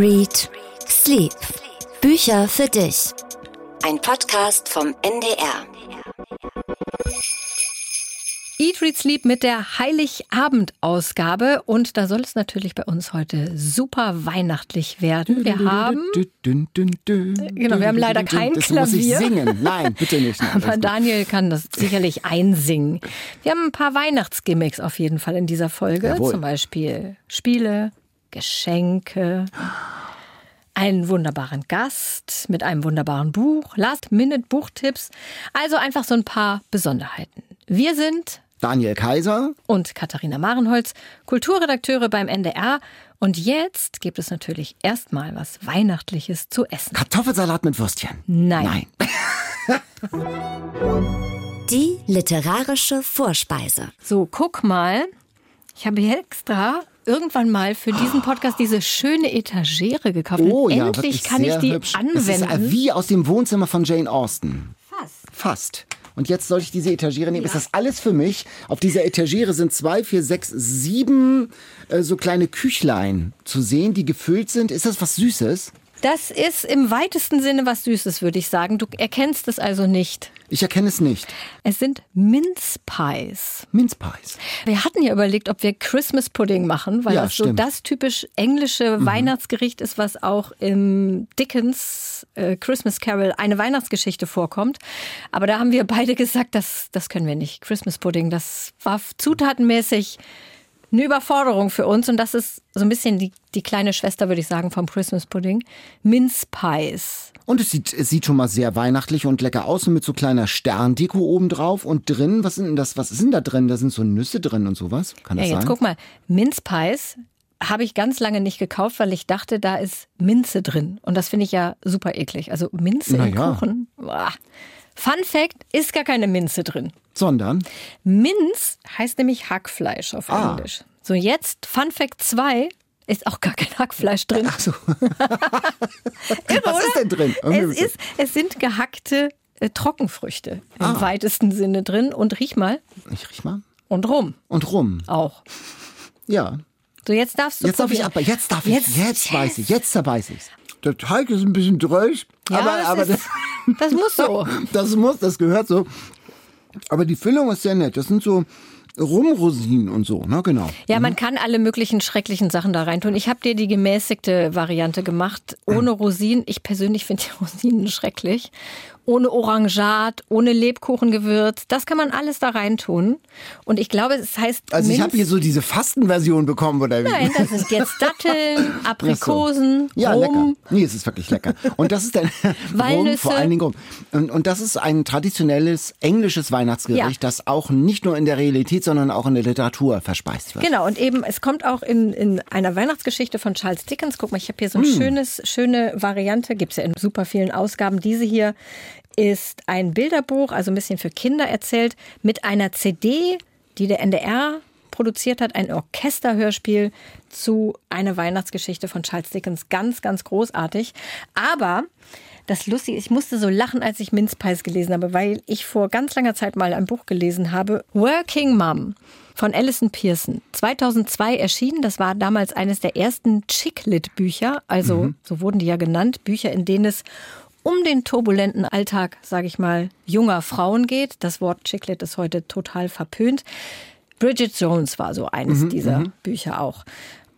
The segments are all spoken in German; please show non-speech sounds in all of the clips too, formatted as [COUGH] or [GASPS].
Read Sleep. Bücher für dich. Ein Podcast vom NDR. Eat, Read, Sleep mit der Heiligabend-Ausgabe. Und da soll es natürlich bei uns heute super weihnachtlich werden. Wir haben. Genau, wir haben leider kein das Klavier. Muss ich singen. Nein, bitte nicht. Nein, [LAUGHS] Aber Daniel kann das sicherlich einsingen. Wir haben ein paar Weihnachtsgimmicks auf jeden Fall in dieser Folge. Jawohl. Zum Beispiel Spiele, Geschenke, einen wunderbaren Gast mit einem wunderbaren Buch, Last-Minute-Buchtipps. Also einfach so ein paar Besonderheiten. Wir sind Daniel Kaiser. und Katharina Marenholz, Kulturredakteure beim NDR. Und jetzt gibt es natürlich erstmal was Weihnachtliches zu essen. Kartoffelsalat mit Würstchen. Nein. Nein. [LAUGHS] Die literarische Vorspeise. So, guck mal. Ich habe hier extra irgendwann mal für diesen Podcast diese schöne Etagere gekauft. Oh Und ja, endlich kann ich die hübsch. Ist anwenden. äh, wie aus dem Wohnzimmer von Jane Austen. Fast. Fast. Und jetzt soll ich diese Etagere nehmen. Ist das alles für mich? Auf dieser Etagere sind zwei, vier, sechs, sieben äh, so kleine Küchlein zu sehen, die gefüllt sind. Ist das was Süßes? Das ist im weitesten Sinne was Süßes, würde ich sagen. Du erkennst es also nicht. Ich erkenne es nicht. Es sind Mince Pies. Mince Pies. Wir hatten ja überlegt, ob wir Christmas Pudding machen, weil Ja, das so stimmt. das typisch englische Mhm. Weihnachtsgericht ist, was auch im Dickens äh, Christmas Carol eine Weihnachtsgeschichte vorkommt. Aber da haben wir beide gesagt, das, das können wir nicht. Christmas Pudding, das war zutatenmäßig eine Überforderung für uns und das ist so ein bisschen die, die kleine Schwester, würde ich sagen, vom Christmas Pudding. Mince Pies. Und es sieht, es sieht schon mal sehr weihnachtlich und lecker aus und mit so kleiner Sterndeko oben drauf. Und drin, was sind denn das? Was ist denn da drin? Da sind so Nüsse drin und sowas. Kann Ja, das jetzt sein? guck mal, Mince Pies habe ich ganz lange nicht gekauft, weil ich dachte, da ist Minze drin. Und das finde ich ja super eklig. Also Minze Na im ja. Kuchen. Boah. Fun Fact, ist gar keine Minze drin. Sondern Minz heißt nämlich Hackfleisch auf Ah. Englisch. So, jetzt Fun Fact 2 ist auch gar kein Hackfleisch drin. Ach so. Irre, [LAUGHS] Was ist denn drin? Es, ist, es sind gehackte äh, Trockenfrüchte im Ah. weitesten Sinne drin. Und riech mal. Ich riech mal. Und rum Und rum. auch. Ja. So, jetzt darfst du Jetzt darf ich probieren. aber, jetzt darf ich, Jetzt- jetzt, weiß ich, jetzt weiß ich's. Der Teig ist ein bisschen drösch, Ja, aber, das aber ist- [LAUGHS] Das muss so. das muss, das gehört so. Aber die Füllung ist sehr nett. Das sind so Rumrosinen und so, ne, genau. Ja, man kann alle möglichen schrecklichen Sachen da reintun. Ich habe dir die gemäßigte Variante gemacht, ohne Rosinen. Ich persönlich finde die [LAUGHS] Rosinen schrecklich. Ohne Orangat, ohne Lebkuchengewürz. Das kann man alles da reintun. Und ich glaube, es heißt Also ich habe hier so diese Fastenversion bekommen, oder wie? Nein, das sind jetzt Datteln, [LAUGHS] Aprikosen, Ja, Rum. lecker. Nee, es ist wirklich lecker. Und das ist dann [LAUGHS] Rum, Walnüsse. vor allen Dingen Rum. Und, und das ist ein traditionelles englisches Weihnachtsgericht, Ja. das auch nicht nur in der Realität, sondern auch in der Literatur verspeist wird. Genau, und eben, es kommt auch in, in einer Weihnachtsgeschichte von Charles Dickens. Guck mal, ich habe hier so ein schönes, schöne Variante, gibt's ja in super vielen Ausgaben. Diese hier ist ein Bilderbuch, also ein bisschen für Kinder erzählt, mit einer CD, die der NDR produziert hat, ein Orchesterhörspiel zu einer Weihnachtsgeschichte von Charles Dickens. Ganz, ganz großartig. Aber das Lustige, ich musste so lachen, als ich Mince Pies gelesen habe, weil ich vor ganz langer Zeit mal ein Buch gelesen habe, Working Mom von Alison Pearson. 2002 erschienen, das war damals eines der ersten Chick-Lit-Bücher, also so wurden die ja genannt, Bücher, in denen es um den turbulenten Alltag, sage ich mal, junger Frauen geht. Das Wort Chick-Lit ist heute total verpönt. Bridget Jones war so eines dieser Bücher auch.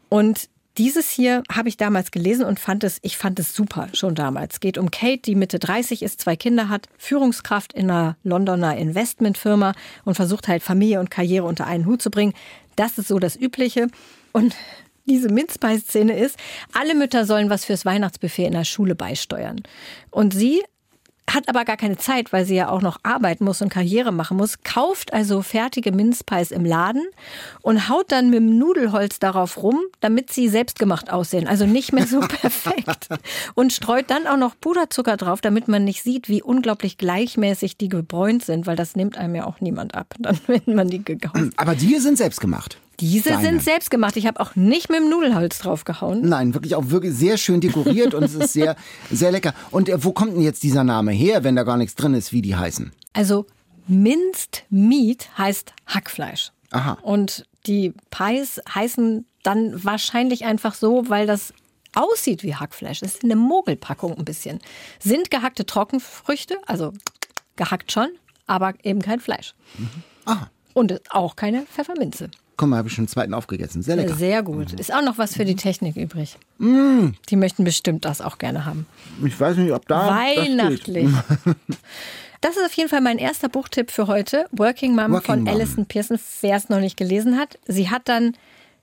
Und dieses hier habe ich damals gelesen und fand es, ich fand es super schon damals. Es geht um Kate, die Mitte 30 ist, zwei Kinder hat, Führungskraft in einer Londoner Investmentfirma und versucht halt Familie und Karriere unter einen Hut zu bringen. Das ist so das Übliche. Und diese Minzpie-Szene ist, alle Mütter sollen was fürs Weihnachtsbuffet in der Schule beisteuern. Und sie hat aber gar keine Zeit, weil sie ja auch noch arbeiten muss und Karriere machen muss, kauft also fertige Minzpies im Laden und haut dann mit dem Nudelholz darauf rum, damit sie selbstgemacht aussehen, also nicht mehr so [LAUGHS] perfekt. Und streut dann auch noch Puderzucker drauf, damit man nicht sieht, wie unglaublich gleichmäßig die gebräunt sind, weil das nimmt einem ja auch niemand ab, [LAUGHS] dann wenn man die gekauft. Aber die sind selbst gemacht. Diese Deine. sind selbst gemacht. Ich habe auch nicht mit dem Nudelholz draufgehauen. Nein, wirklich auch wirklich sehr schön dekoriert und es ist sehr, [LAUGHS] sehr lecker. Und äh, wo kommt denn jetzt dieser Name her, wenn da gar nichts drin ist, wie die heißen? Also Minced Meat heißt Hackfleisch. Aha. Und die Pies heißen dann wahrscheinlich einfach so, weil das aussieht wie Hackfleisch. Es ist eine Mogelpackung ein bisschen. Sind gehackte Trockenfrüchte, also gehackt schon, aber eben kein Fleisch. Mhm. Ah. Und auch keine Pfefferminze. Guck mal, habe ich schon einen zweiten aufgegessen. Sehr lecker. Sehr gut. Ist auch noch was für die Technik übrig. Mm. Die möchten bestimmt das auch gerne haben. Ich weiß nicht, ob da. Weihnachtlich. [LAUGHS] Das, ist auf jeden Fall mein erster Buchtipp für heute. Working Mom Working von Mom. Alison Pearson, wer es noch nicht gelesen hat. Sie hat dann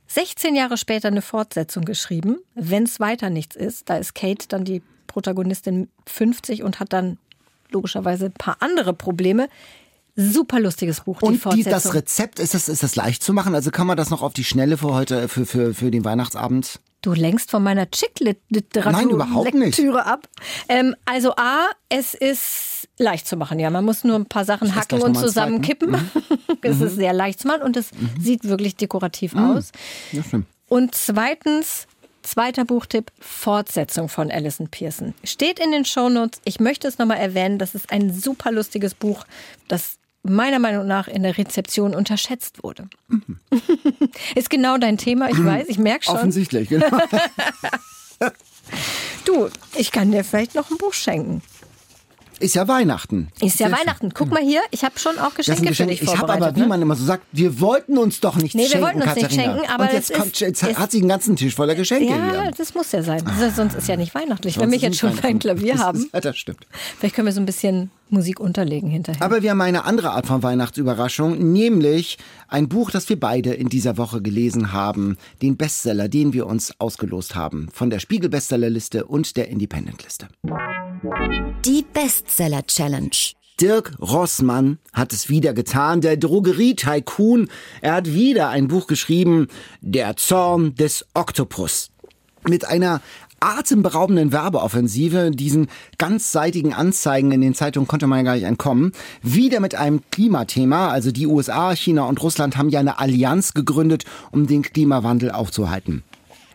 16 Jahre später eine Fortsetzung geschrieben, wenn es weiter nichts ist. Da ist Kate dann die Protagonistin 50 und hat dann logischerweise ein paar andere Probleme. Super lustiges Buch. Und die, das Rezept, ist das, ist das leicht zu machen? Also kann man das noch auf die Schnelle für heute, für, für, für den Weihnachtsabend? Du lenkst von meiner Chick-Literatur Nein, überhaupt Lektüre ab. Ähm, also A, es ist leicht zu machen, ja. Man muss nur ein paar Sachen hacken und zusammenkippen. Mhm. [LAUGHS] es mhm. ist sehr leicht zu machen und es mhm. sieht wirklich dekorativ mhm. aus. Ja, stimmt. Und zweitens, Zweiter Buchtipp, Fortsetzung von Alison Pearson. Steht in den Shownotes. Ich möchte es nochmal erwähnen, das ist ein super lustiges Buch, das meiner Meinung nach in der Rezeption unterschätzt wurde. Mhm. [LAUGHS] Ist genau dein Thema, ich weiß, ich merke schon. Offensichtlich, genau. [LAUGHS] du, ich kann dir vielleicht noch ein Buch schenken. Ist ja Weihnachten. Ist ja Sehr Weihnachten. Guck mal hier, ich habe schon auch Geschenke Geschenk. für dich Ich habe aber, wie ne? man immer so sagt, wir wollten uns doch nichts nee, schenken, wir wollten uns Katharina. nicht schenken, aber Und jetzt, kommt, jetzt hat sie einen ganzen Tisch voller Geschenke ja, hier. das muss ja sein. Ist, sonst ist ja nicht weihnachtlich. Wenn wir jetzt schon ein Klavier haben. Ja, das stimmt. Vielleicht können wir so ein bisschen Musik unterlegen hinterher. Aber wir haben eine andere Art von Weihnachtsüberraschung, nämlich ein Buch, das wir beide in dieser Woche gelesen haben, den Bestseller, den wir uns ausgelost haben, von der Spiegel Bestsellerliste und der Independent Liste. Die Bestseller Challenge. Dirk Rossmann hat es wieder getan, der Drogerie-Tycoon. Er hat wieder ein Buch geschrieben, Der Zorn des Oktopus. Mit einer atemberaubenden Werbeoffensive, diesen ganzseitigen Anzeigen in den Zeitungen konnte man ja gar nicht entkommen. Wieder mit einem Klimathema, also die USA, China und Russland haben ja eine Allianz gegründet, um den Klimawandel aufzuhalten.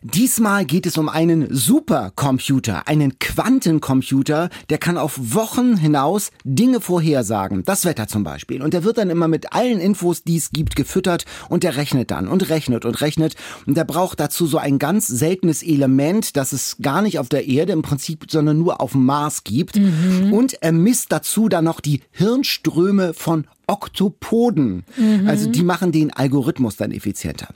Diesmal geht es um einen Supercomputer, einen Quantencomputer, der kann auf Wochen hinaus Dinge vorhersagen. Das Wetter zum Beispiel. Und der wird dann immer mit allen Infos, die es gibt, gefüttert und der rechnet dann und rechnet und rechnet. Und der braucht dazu so ein ganz seltenes Element, das es gar nicht auf der Erde im Prinzip, sondern nur auf dem Mars gibt. Mhm. Und er misst dazu dann noch die Hirnströme von Oktopoden. Mhm. Also die machen den Algorithmus dann effizienter.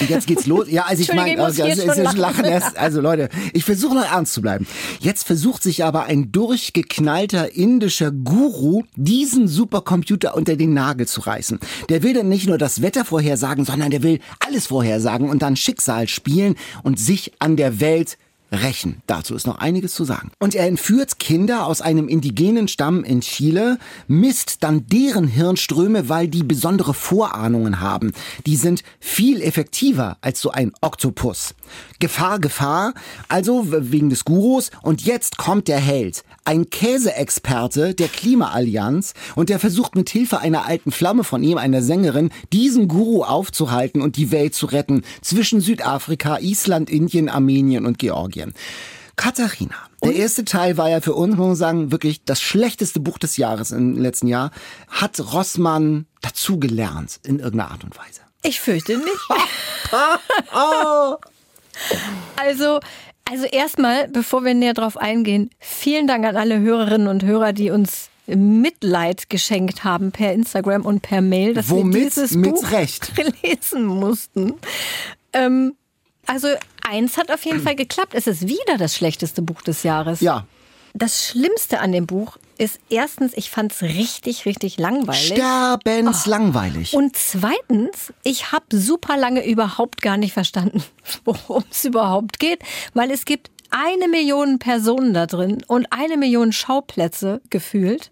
Und jetzt geht's los. Ja, also ich meine, also, es ist Lachen erst. Also Leute, ich versuche noch ernst zu bleiben. Jetzt versucht sich aber ein durchgeknallter indischer Guru, diesen Supercomputer unter den Nagel zu reißen. Der will dann nicht nur das Wetter vorhersagen, sondern der will alles vorhersagen und dann Schicksal spielen und sich an der Welt rächen. Dazu ist noch einiges zu sagen. Und er entführt Kinder aus einem indigenen Stamm in Chile, misst dann deren Hirnströme, weil die besondere Vorahnungen haben. Die sind viel effektiver als so ein Oktopus. Gefahr, Gefahr, also wegen des Gurus. Und jetzt kommt der Held. Ein Käseexperte der Klimaallianz und der versucht mit Hilfe einer alten Flamme von ihm, einer Sängerin, diesen Guru aufzuhalten und die Welt zu retten zwischen Südafrika, Island, Indien, Armenien und Georgien. Katharina. Der erste Teil war ja für uns, muss man sagen, wirklich das schlechteste Buch des Jahres im letzten Jahr. Hat Rossmann dazugelernt in irgendeiner Art und Weise? Ich fürchte nicht. [LAUGHS] [LAUGHS] also, also erstmal, bevor wir näher drauf eingehen, vielen Dank an alle Hörerinnen und Hörer, die uns Mitleid geschenkt haben per Instagram und per Mail, dass Womit? wir dieses Mit Buch Recht. [LAUGHS] lesen mussten. Ähm, also eins hat auf jeden Fall geklappt. Es ist wieder das schlechteste Buch des Jahres. Ja. Das Schlimmste an dem Buch ist erstens, ich fand es richtig, richtig langweilig. Sterbenslangweilig. Oh. Und zweitens, ich habe super lange überhaupt gar nicht verstanden, [LAUGHS] worum es überhaupt geht, weil es gibt eine Million Personen da drin und eine Million Schauplätze gefühlt.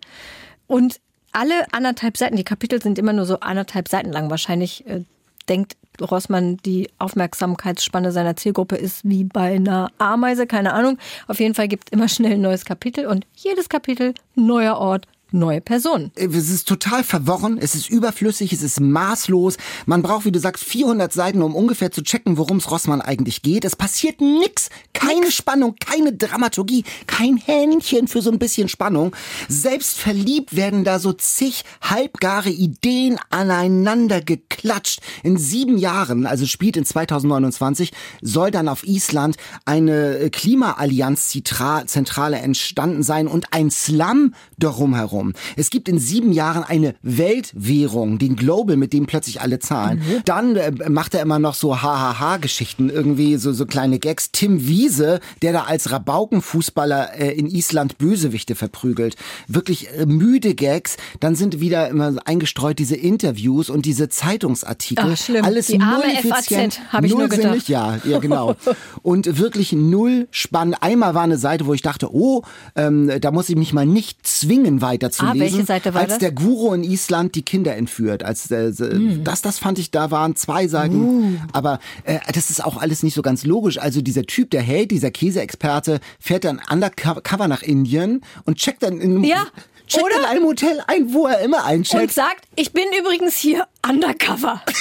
Und alle anderthalb Seiten, die Kapitel sind immer nur so anderthalb Seiten lang. Wahrscheinlich äh, denkt Rossmann, die Aufmerksamkeitsspanne seiner Zielgruppe ist wie bei einer Ameise, keine Ahnung. Auf jeden Fall gibt es immer schnell ein neues Kapitel und jedes Kapitel neuer Ort, neue Person. Es ist total verworren, es ist überflüssig, es ist maßlos. Man braucht, wie du sagst, 400 Seiten, um ungefähr zu checken, worum es Rossmann eigentlich geht. Es passiert nix, Keine Nix. Spannung, keine Dramaturgie, kein Hähnchen für so ein bisschen Spannung. Selbst verliebt werden da so zig halbgare Ideen aneinander geklatscht. In sieben Jahren, also spielt in 2029, soll dann auf Island eine Klimaallianz-Zentrale entstanden sein und ein Slum darum herum. Es gibt in sieben Jahren eine Weltwährung, den Global, mit dem plötzlich alle zahlen. Mhm. Dann äh, macht er immer noch so Hahaha-Geschichten, irgendwie so, so kleine Gags. Tim Wiese, der da als Rabaukenfußballer äh, in Island Bösewichte verprügelt. Wirklich äh, müde Gags. Dann sind wieder immer eingestreut diese Interviews und diese Zeitungsartikel. Ach, schlimm. Alles Die null effizient, habe ich nur gedacht. Ja, ja, genau. und wirklich null spannend. Einmal war eine Seite, wo ich dachte, oh, ähm, da muss ich mich mal nicht zwingen weiterzulesen. Ah, welche Seite war als das? der Guru in Island die Kinder entführt. Als äh, mm. das, das fand ich, da waren zwei Seiten. Uh. Aber äh, das ist auch alles nicht so ganz logisch. Also dieser Typ, der hält, dieser Käseexperte, fährt dann undercover nach Indien und checkt dann in ja. checkt Oder? in einem Hotel ein, wo er immer eincheckt. Und sagt, ich bin übrigens hier undercover. [LAUGHS]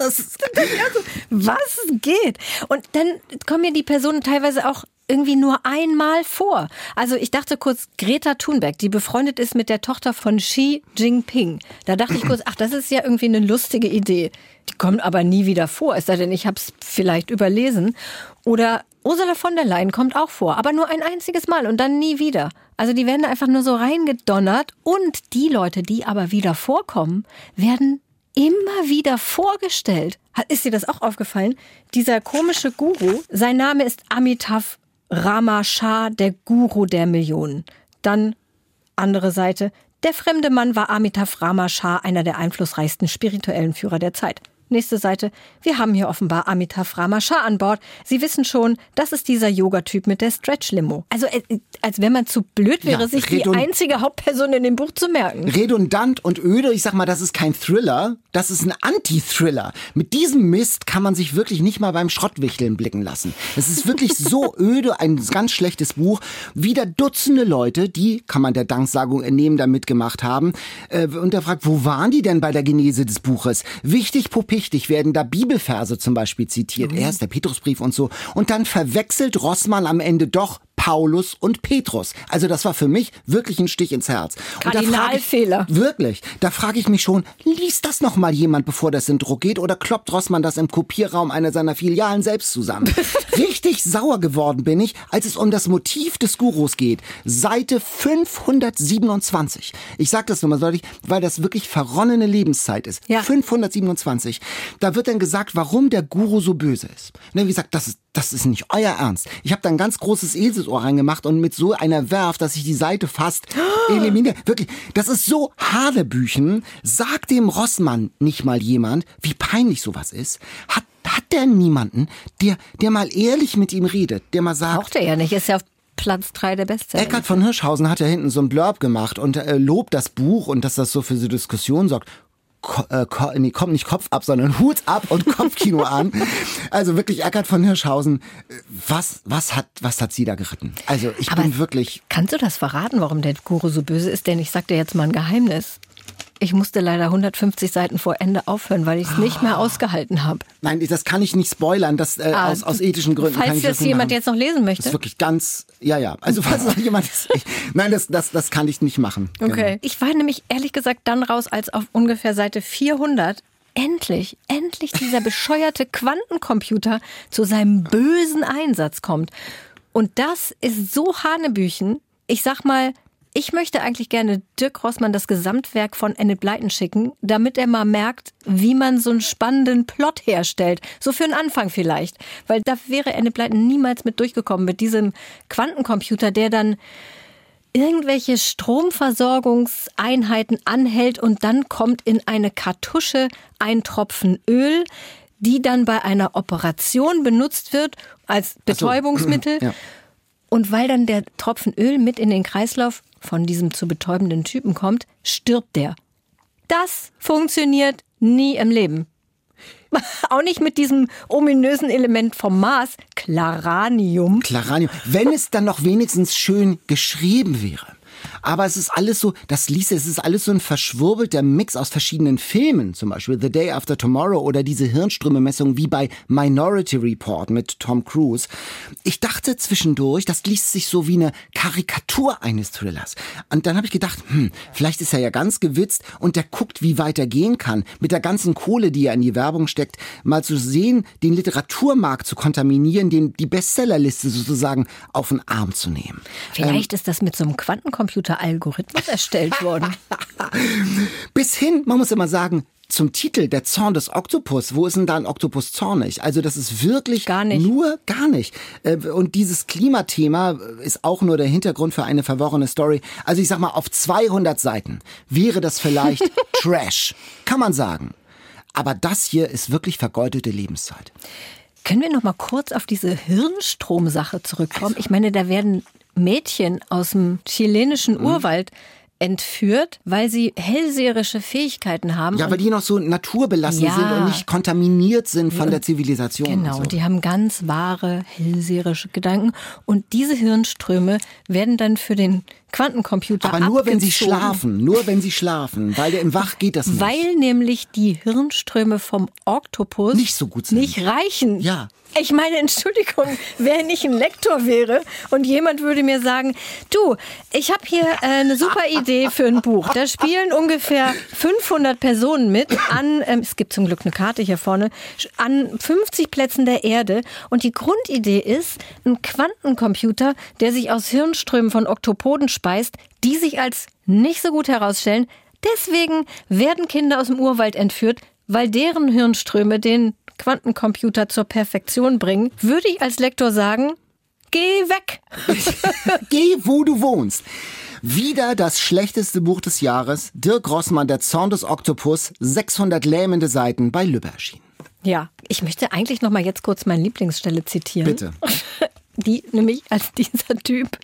[LAUGHS] Was geht? Und dann kommen ja die Personen teilweise auch irgendwie nur einmal vor. Also ich dachte kurz, Greta Thunberg, die befreundet ist mit der Tochter von Xi Jinping. Da dachte ich kurz, ach, das ist ja irgendwie eine lustige Idee. Die kommt aber nie wieder vor, es sei denn, ich habe es vielleicht überlesen. Oder Ursula von der Leyen kommt auch vor, aber nur ein einziges Mal und dann nie wieder. Also die werden einfach nur so reingedonnert und die Leute, die aber wieder vorkommen, werden immer wieder vorgestellt. Ist dir das auch aufgefallen? Dieser komische Guru, sein Name ist Amitav Rama Shah, der Guru der Millionen. Dann andere Seite, der fremde Mann war Amitav Rama Shah, einer der einflussreichsten spirituellen Führer der Zeit. Nächste Seite. Wir haben hier offenbar Amitav Rama Shah an Bord. Sie wissen schon, das ist dieser Yoga-Typ mit der Stretch-Limo. Also, äh, als wenn man zu blöd wäre, ja, sich die einzige Hauptperson in dem Buch zu merken. Redundant und öde. Ich sag mal, das ist kein Thriller. Das ist ein Anti-Thriller. Mit diesem Mist kann man sich wirklich nicht mal beim Schrottwichteln blicken lassen. Es ist wirklich so [LAUGHS] öde, ein ganz schlechtes Buch. Wieder Dutzende Leute, die, kann man der Danksagung entnehmen, da mitgemacht haben. Äh, und er fragt, wo waren die denn bei der Genese des Buches? Wichtig, Pupil wichtig werden da Bibelverse zum Beispiel zitiert. Mhm. Erst der Petrusbrief und so. Und dann verwechselt Rossmann am Ende doch Paulus und Petrus. Also das war für mich wirklich ein Stich ins Herz. Kardinalfehler. Wirklich. Da frage ich mich schon, liest das noch mal jemand, bevor das in Druck geht? Oder kloppt Rossmann das im Kopierraum einer seiner Filialen selbst zusammen? [LAUGHS] Richtig sauer geworden bin ich, als es um das Motiv des Gurus geht. Seite 527. Ich sage das nochmal deutlich, weil das wirklich verronnene Lebenszeit ist. Ja. 527. Da wird dann gesagt, warum der Guru so böse ist. Und wie gesagt, das ist das ist nicht euer Ernst. Ich habe da ein ganz großes Eselsohr reingemacht und mit so einer Werf, dass ich die Seite fast [GASPS] eliminiere. Wirklich, das ist so Hanebüchen. Sagt dem Rossmann nicht mal jemand, wie peinlich sowas ist? Hat, hat der niemanden, der, der mal ehrlich mit ihm redet, der mal sagt... Braucht er ja nicht, ist ja auf Platz 3 der Bestseller. Eckhard von Hirschhausen hat ja hinten so ein Blurb gemacht und äh, lobt das Buch und dass das so für so Diskussionen sorgt äh, nee, kommt nicht Kopf ab, sondern Hut ab und Kopfkino [LAUGHS] an. Also wirklich Eckart von Hirschhausen. Was, was hat, was hat sie da geritten? Also ich Aber bin wirklich. Kannst du das verraten, warum der Guru so böse ist? Denn ich sag dir jetzt mal ein Geheimnis. Ich musste leider 150 Seiten vor Ende aufhören, weil ich es nicht mehr ah. ausgehalten habe. Nein, das kann ich nicht spoilern, das äh, ah, aus, aus ethischen Gründen. Falls kann ich das, das jemand machen. jetzt noch lesen möchte. Das ist wirklich ganz, ja, ja. Also falls noch jemand ist, ich, nein, das, das, das kann ich nicht machen. Okay. Genau. Ich war nämlich ehrlich gesagt dann raus, als auf ungefähr Seite 400 endlich, endlich dieser bescheuerte Quantencomputer zu seinem bösen Einsatz kommt. Und das ist so Hanebüchen. Ich sag mal, ich möchte eigentlich gerne Dirk Rossmann das Gesamtwerk von Enid Blyton schicken, damit er mal merkt, wie man so einen spannenden Plot herstellt. So für einen Anfang vielleicht. Weil da wäre Enid Blyton niemals mit durchgekommen, mit diesem Quantencomputer, der dann irgendwelche Stromversorgungseinheiten anhält und dann kommt in eine Kartusche ein Tropfen Öl, die dann bei einer Operation benutzt wird als Betäubungsmittel. So. [CLEARS THROAT] Ja. Und weil dann der Tropfen Öl mit in den Kreislauf von diesem zu betäubenden Typen kommt, stirbt der. Das funktioniert nie im Leben. [LAUGHS] Auch nicht mit diesem ominösen Element vom Mars, Claranium. Claranium. Wenn es dann noch wenigstens schön geschrieben wäre. Aber es ist alles so, das liest es ist alles so ein verschwurbelter Mix aus verschiedenen Filmen, zum Beispiel The Day After Tomorrow oder diese Hirnströme-Messung wie bei Minority Report mit Tom Cruise. Ich dachte zwischendurch, das liest sich so wie eine Karikatur eines Thrillers. Und dann habe ich gedacht, hm, vielleicht ist er ja ganz gewitzt und der guckt, wie weit er gehen kann. Mit der ganzen Kohle, die er in die Werbung steckt, mal zu sehen, den Literaturmarkt zu kontaminieren, den, die Bestsellerliste sozusagen auf den Arm zu nehmen. Vielleicht ähm, ist das mit so einem Quantencomputer-Algorithmus erstellt worden. [LAUGHS] Bis hin, man muss immer sagen, zum Titel Der Zorn des Oktopus. Wo ist denn da ein Oktopus zornig? Also das ist wirklich gar nicht. nur gar nicht. Äh, und dieses Klimathema ist auch nur der Hintergrund für eine verworrene Story. Also ich sag mal, auf 200 Seiten wäre das vielleicht [LAUGHS] Trash. Kann man sagen. Aber das hier ist wirklich vergeudete Lebenszeit. Können wir noch mal kurz auf diese Hirnstromsache zurückkommen? Ich meine, da werden Mädchen aus dem chilenischen mhm. Urwald entführt, weil sie hellseherische Fähigkeiten haben. Ja, weil die noch so naturbelassen ja. sind und nicht kontaminiert sind von der Zivilisation. Genau, und, so. die haben ganz wahre hellseherische Gedanken. Und diese Hirnströme werden dann für den Quantencomputer Aber nur abgezogen. wenn sie schlafen, nur wenn sie schlafen, weil im Wach geht das nicht. Weil nämlich die Hirnströme vom Oktopus nicht so gut sind. Nicht reichen. Ja. Ich meine, Entschuldigung, wer nicht ein Lektor wäre und jemand würde mir sagen, du, ich habe hier äh, eine super Idee für ein Buch. Da spielen ungefähr 500 Personen mit an, ähm, es gibt zum Glück eine Karte hier vorne, an 50 Plätzen der Erde. Und die Grundidee ist ein Quantencomputer, der sich aus Hirnströmen von Oktopoden speist, die sich als nicht so gut herausstellen. Deswegen werden Kinder aus dem Urwald entführt, weil deren Hirnströme den Quantencomputer zur Perfektion bringen, würde ich als Lektor sagen, geh weg. [LAUGHS] geh, wo du wohnst. Wieder das schlechteste Buch des Jahres. Dirk Rossmann, Der Zorn des Oktopus, 600 lähmende Seiten bei Lübbe erschienen. Ja, ich möchte eigentlich noch mal jetzt kurz meine Lieblingsstelle zitieren. Bitte. [LAUGHS] die nämlich als dieser Typ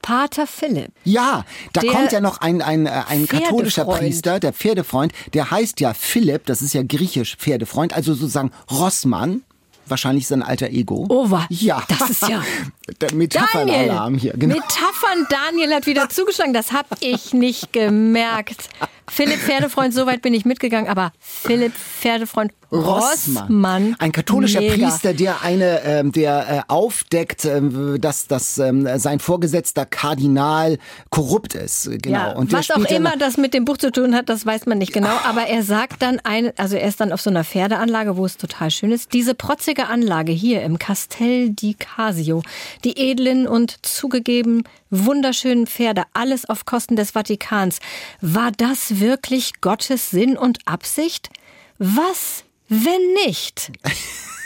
Pater Philipp. Ja, da kommt ja noch ein, ein, äh, ein katholischer Priester, der Pferdefreund, der heißt ja Philipp, das ist ja griechisch Pferdefreund, also sozusagen Rossmann. Wahrscheinlich sein alter Ego. Over. Ja. Das ist ja. [LAUGHS] Der Metaphernalarm hier. Genau. Metaphern Daniel hat wieder zugeschlagen. Das habe ich nicht gemerkt. Philipp Pferdefreund, so weit bin ich mitgegangen, aber Philipp Pferdefreund Rossmann. Rossmann ein katholischer Mega. Priester, der eine, ähm, der äh, aufdeckt, ähm, dass, dass ähm, sein Vorgesetzter Kardinal korrupt ist. Genau. Ja, und was auch immer das mit dem Buch zu tun hat, das weiß man nicht genau. Aber er sagt dann ein, also er ist dann auf so einer Pferdeanlage, wo es total schön ist. Diese protzige Anlage hier im Castel di Casio, die edlen und zugegeben wunderschönen Pferde, alles auf Kosten des Vatikans. War das wirklich Gottes Sinn und Absicht? Was, wenn nicht?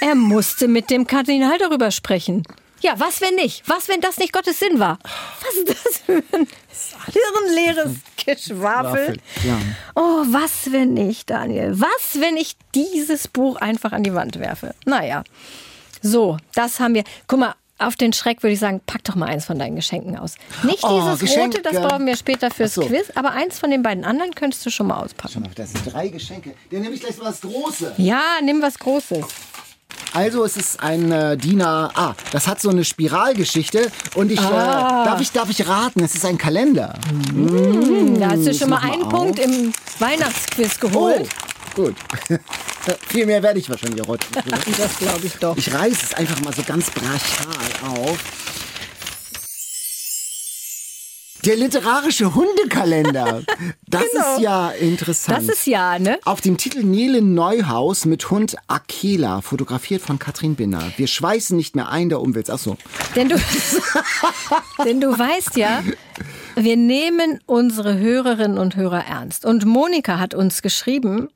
Er musste mit dem Kardinal darüber sprechen. Ja, was, wenn nicht? Was, wenn das nicht Gottes Sinn war? Was ist das für ein hirnleeres Geschwafel? Oh, was, wenn nicht, Daniel? Was, wenn ich dieses Buch einfach an die Wand werfe? Naja. So, das haben wir. Guck mal, auf den Schreck würde ich sagen, pack doch mal eins von deinen Geschenken aus. Nicht oh, dieses Geschenke. rote, das brauchen wir später fürs so. Quiz, aber eins von den beiden anderen könntest du schon mal auspacken. Schon mal, das sind drei Geschenke. Dann nehme ich gleich was Großes. Ja, nimm was Großes. Also es ist ein äh, DIN A. Ah, das hat so eine Spiralgeschichte und ich, äh, ah. äh, darf ich darf ich raten, es ist ein Kalender. Mmh, da hast du schon mal einen mal Punkt im Weihnachtsquiz geholt. Oh. Gut. [LAUGHS] Viel mehr werde ich wahrscheinlich heute. [LAUGHS] das glaube ich doch. Ich reiße es einfach mal so ganz brachial auf. Der literarische Hundekalender. [LAUGHS] Das genau. ist ja interessant. Das ist ja, ne? Auf dem Titel Nele Neuhaus mit Hund Akela, fotografiert von Katrin Binner. Wir schweißen nicht mehr ein, der Umwelt. Ach so. Denn du, [LAUGHS] denn du weißt ja, wir nehmen unsere Hörerinnen und Hörer ernst. Und Monika hat uns geschrieben,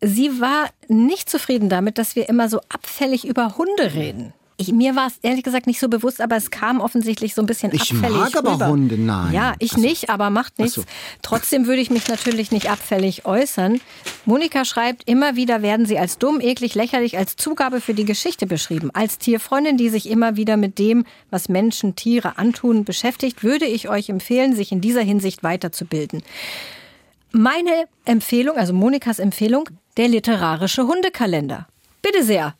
Sie war nicht zufrieden damit, dass wir immer so abfällig über Hunde reden. Ich, mir war es ehrlich gesagt nicht so bewusst, aber es kam offensichtlich so ein bisschen ich abfällig Ich mag aber Hunde, nein. Ja, ich so. nicht, aber macht nichts. So. Trotzdem würde ich mich natürlich nicht abfällig äußern. Monika schreibt, immer wieder werden sie als dumm, eklig, lächerlich, als Zugabe für die Geschichte beschrieben. Als Tierfreundin, die sich immer wieder mit dem, was Menschen Tiere antun, beschäftigt, würde ich euch empfehlen, sich in dieser Hinsicht weiterzubilden. Meine Empfehlung, also Monikas Empfehlung, der literarische Hundekalender. Bitte sehr.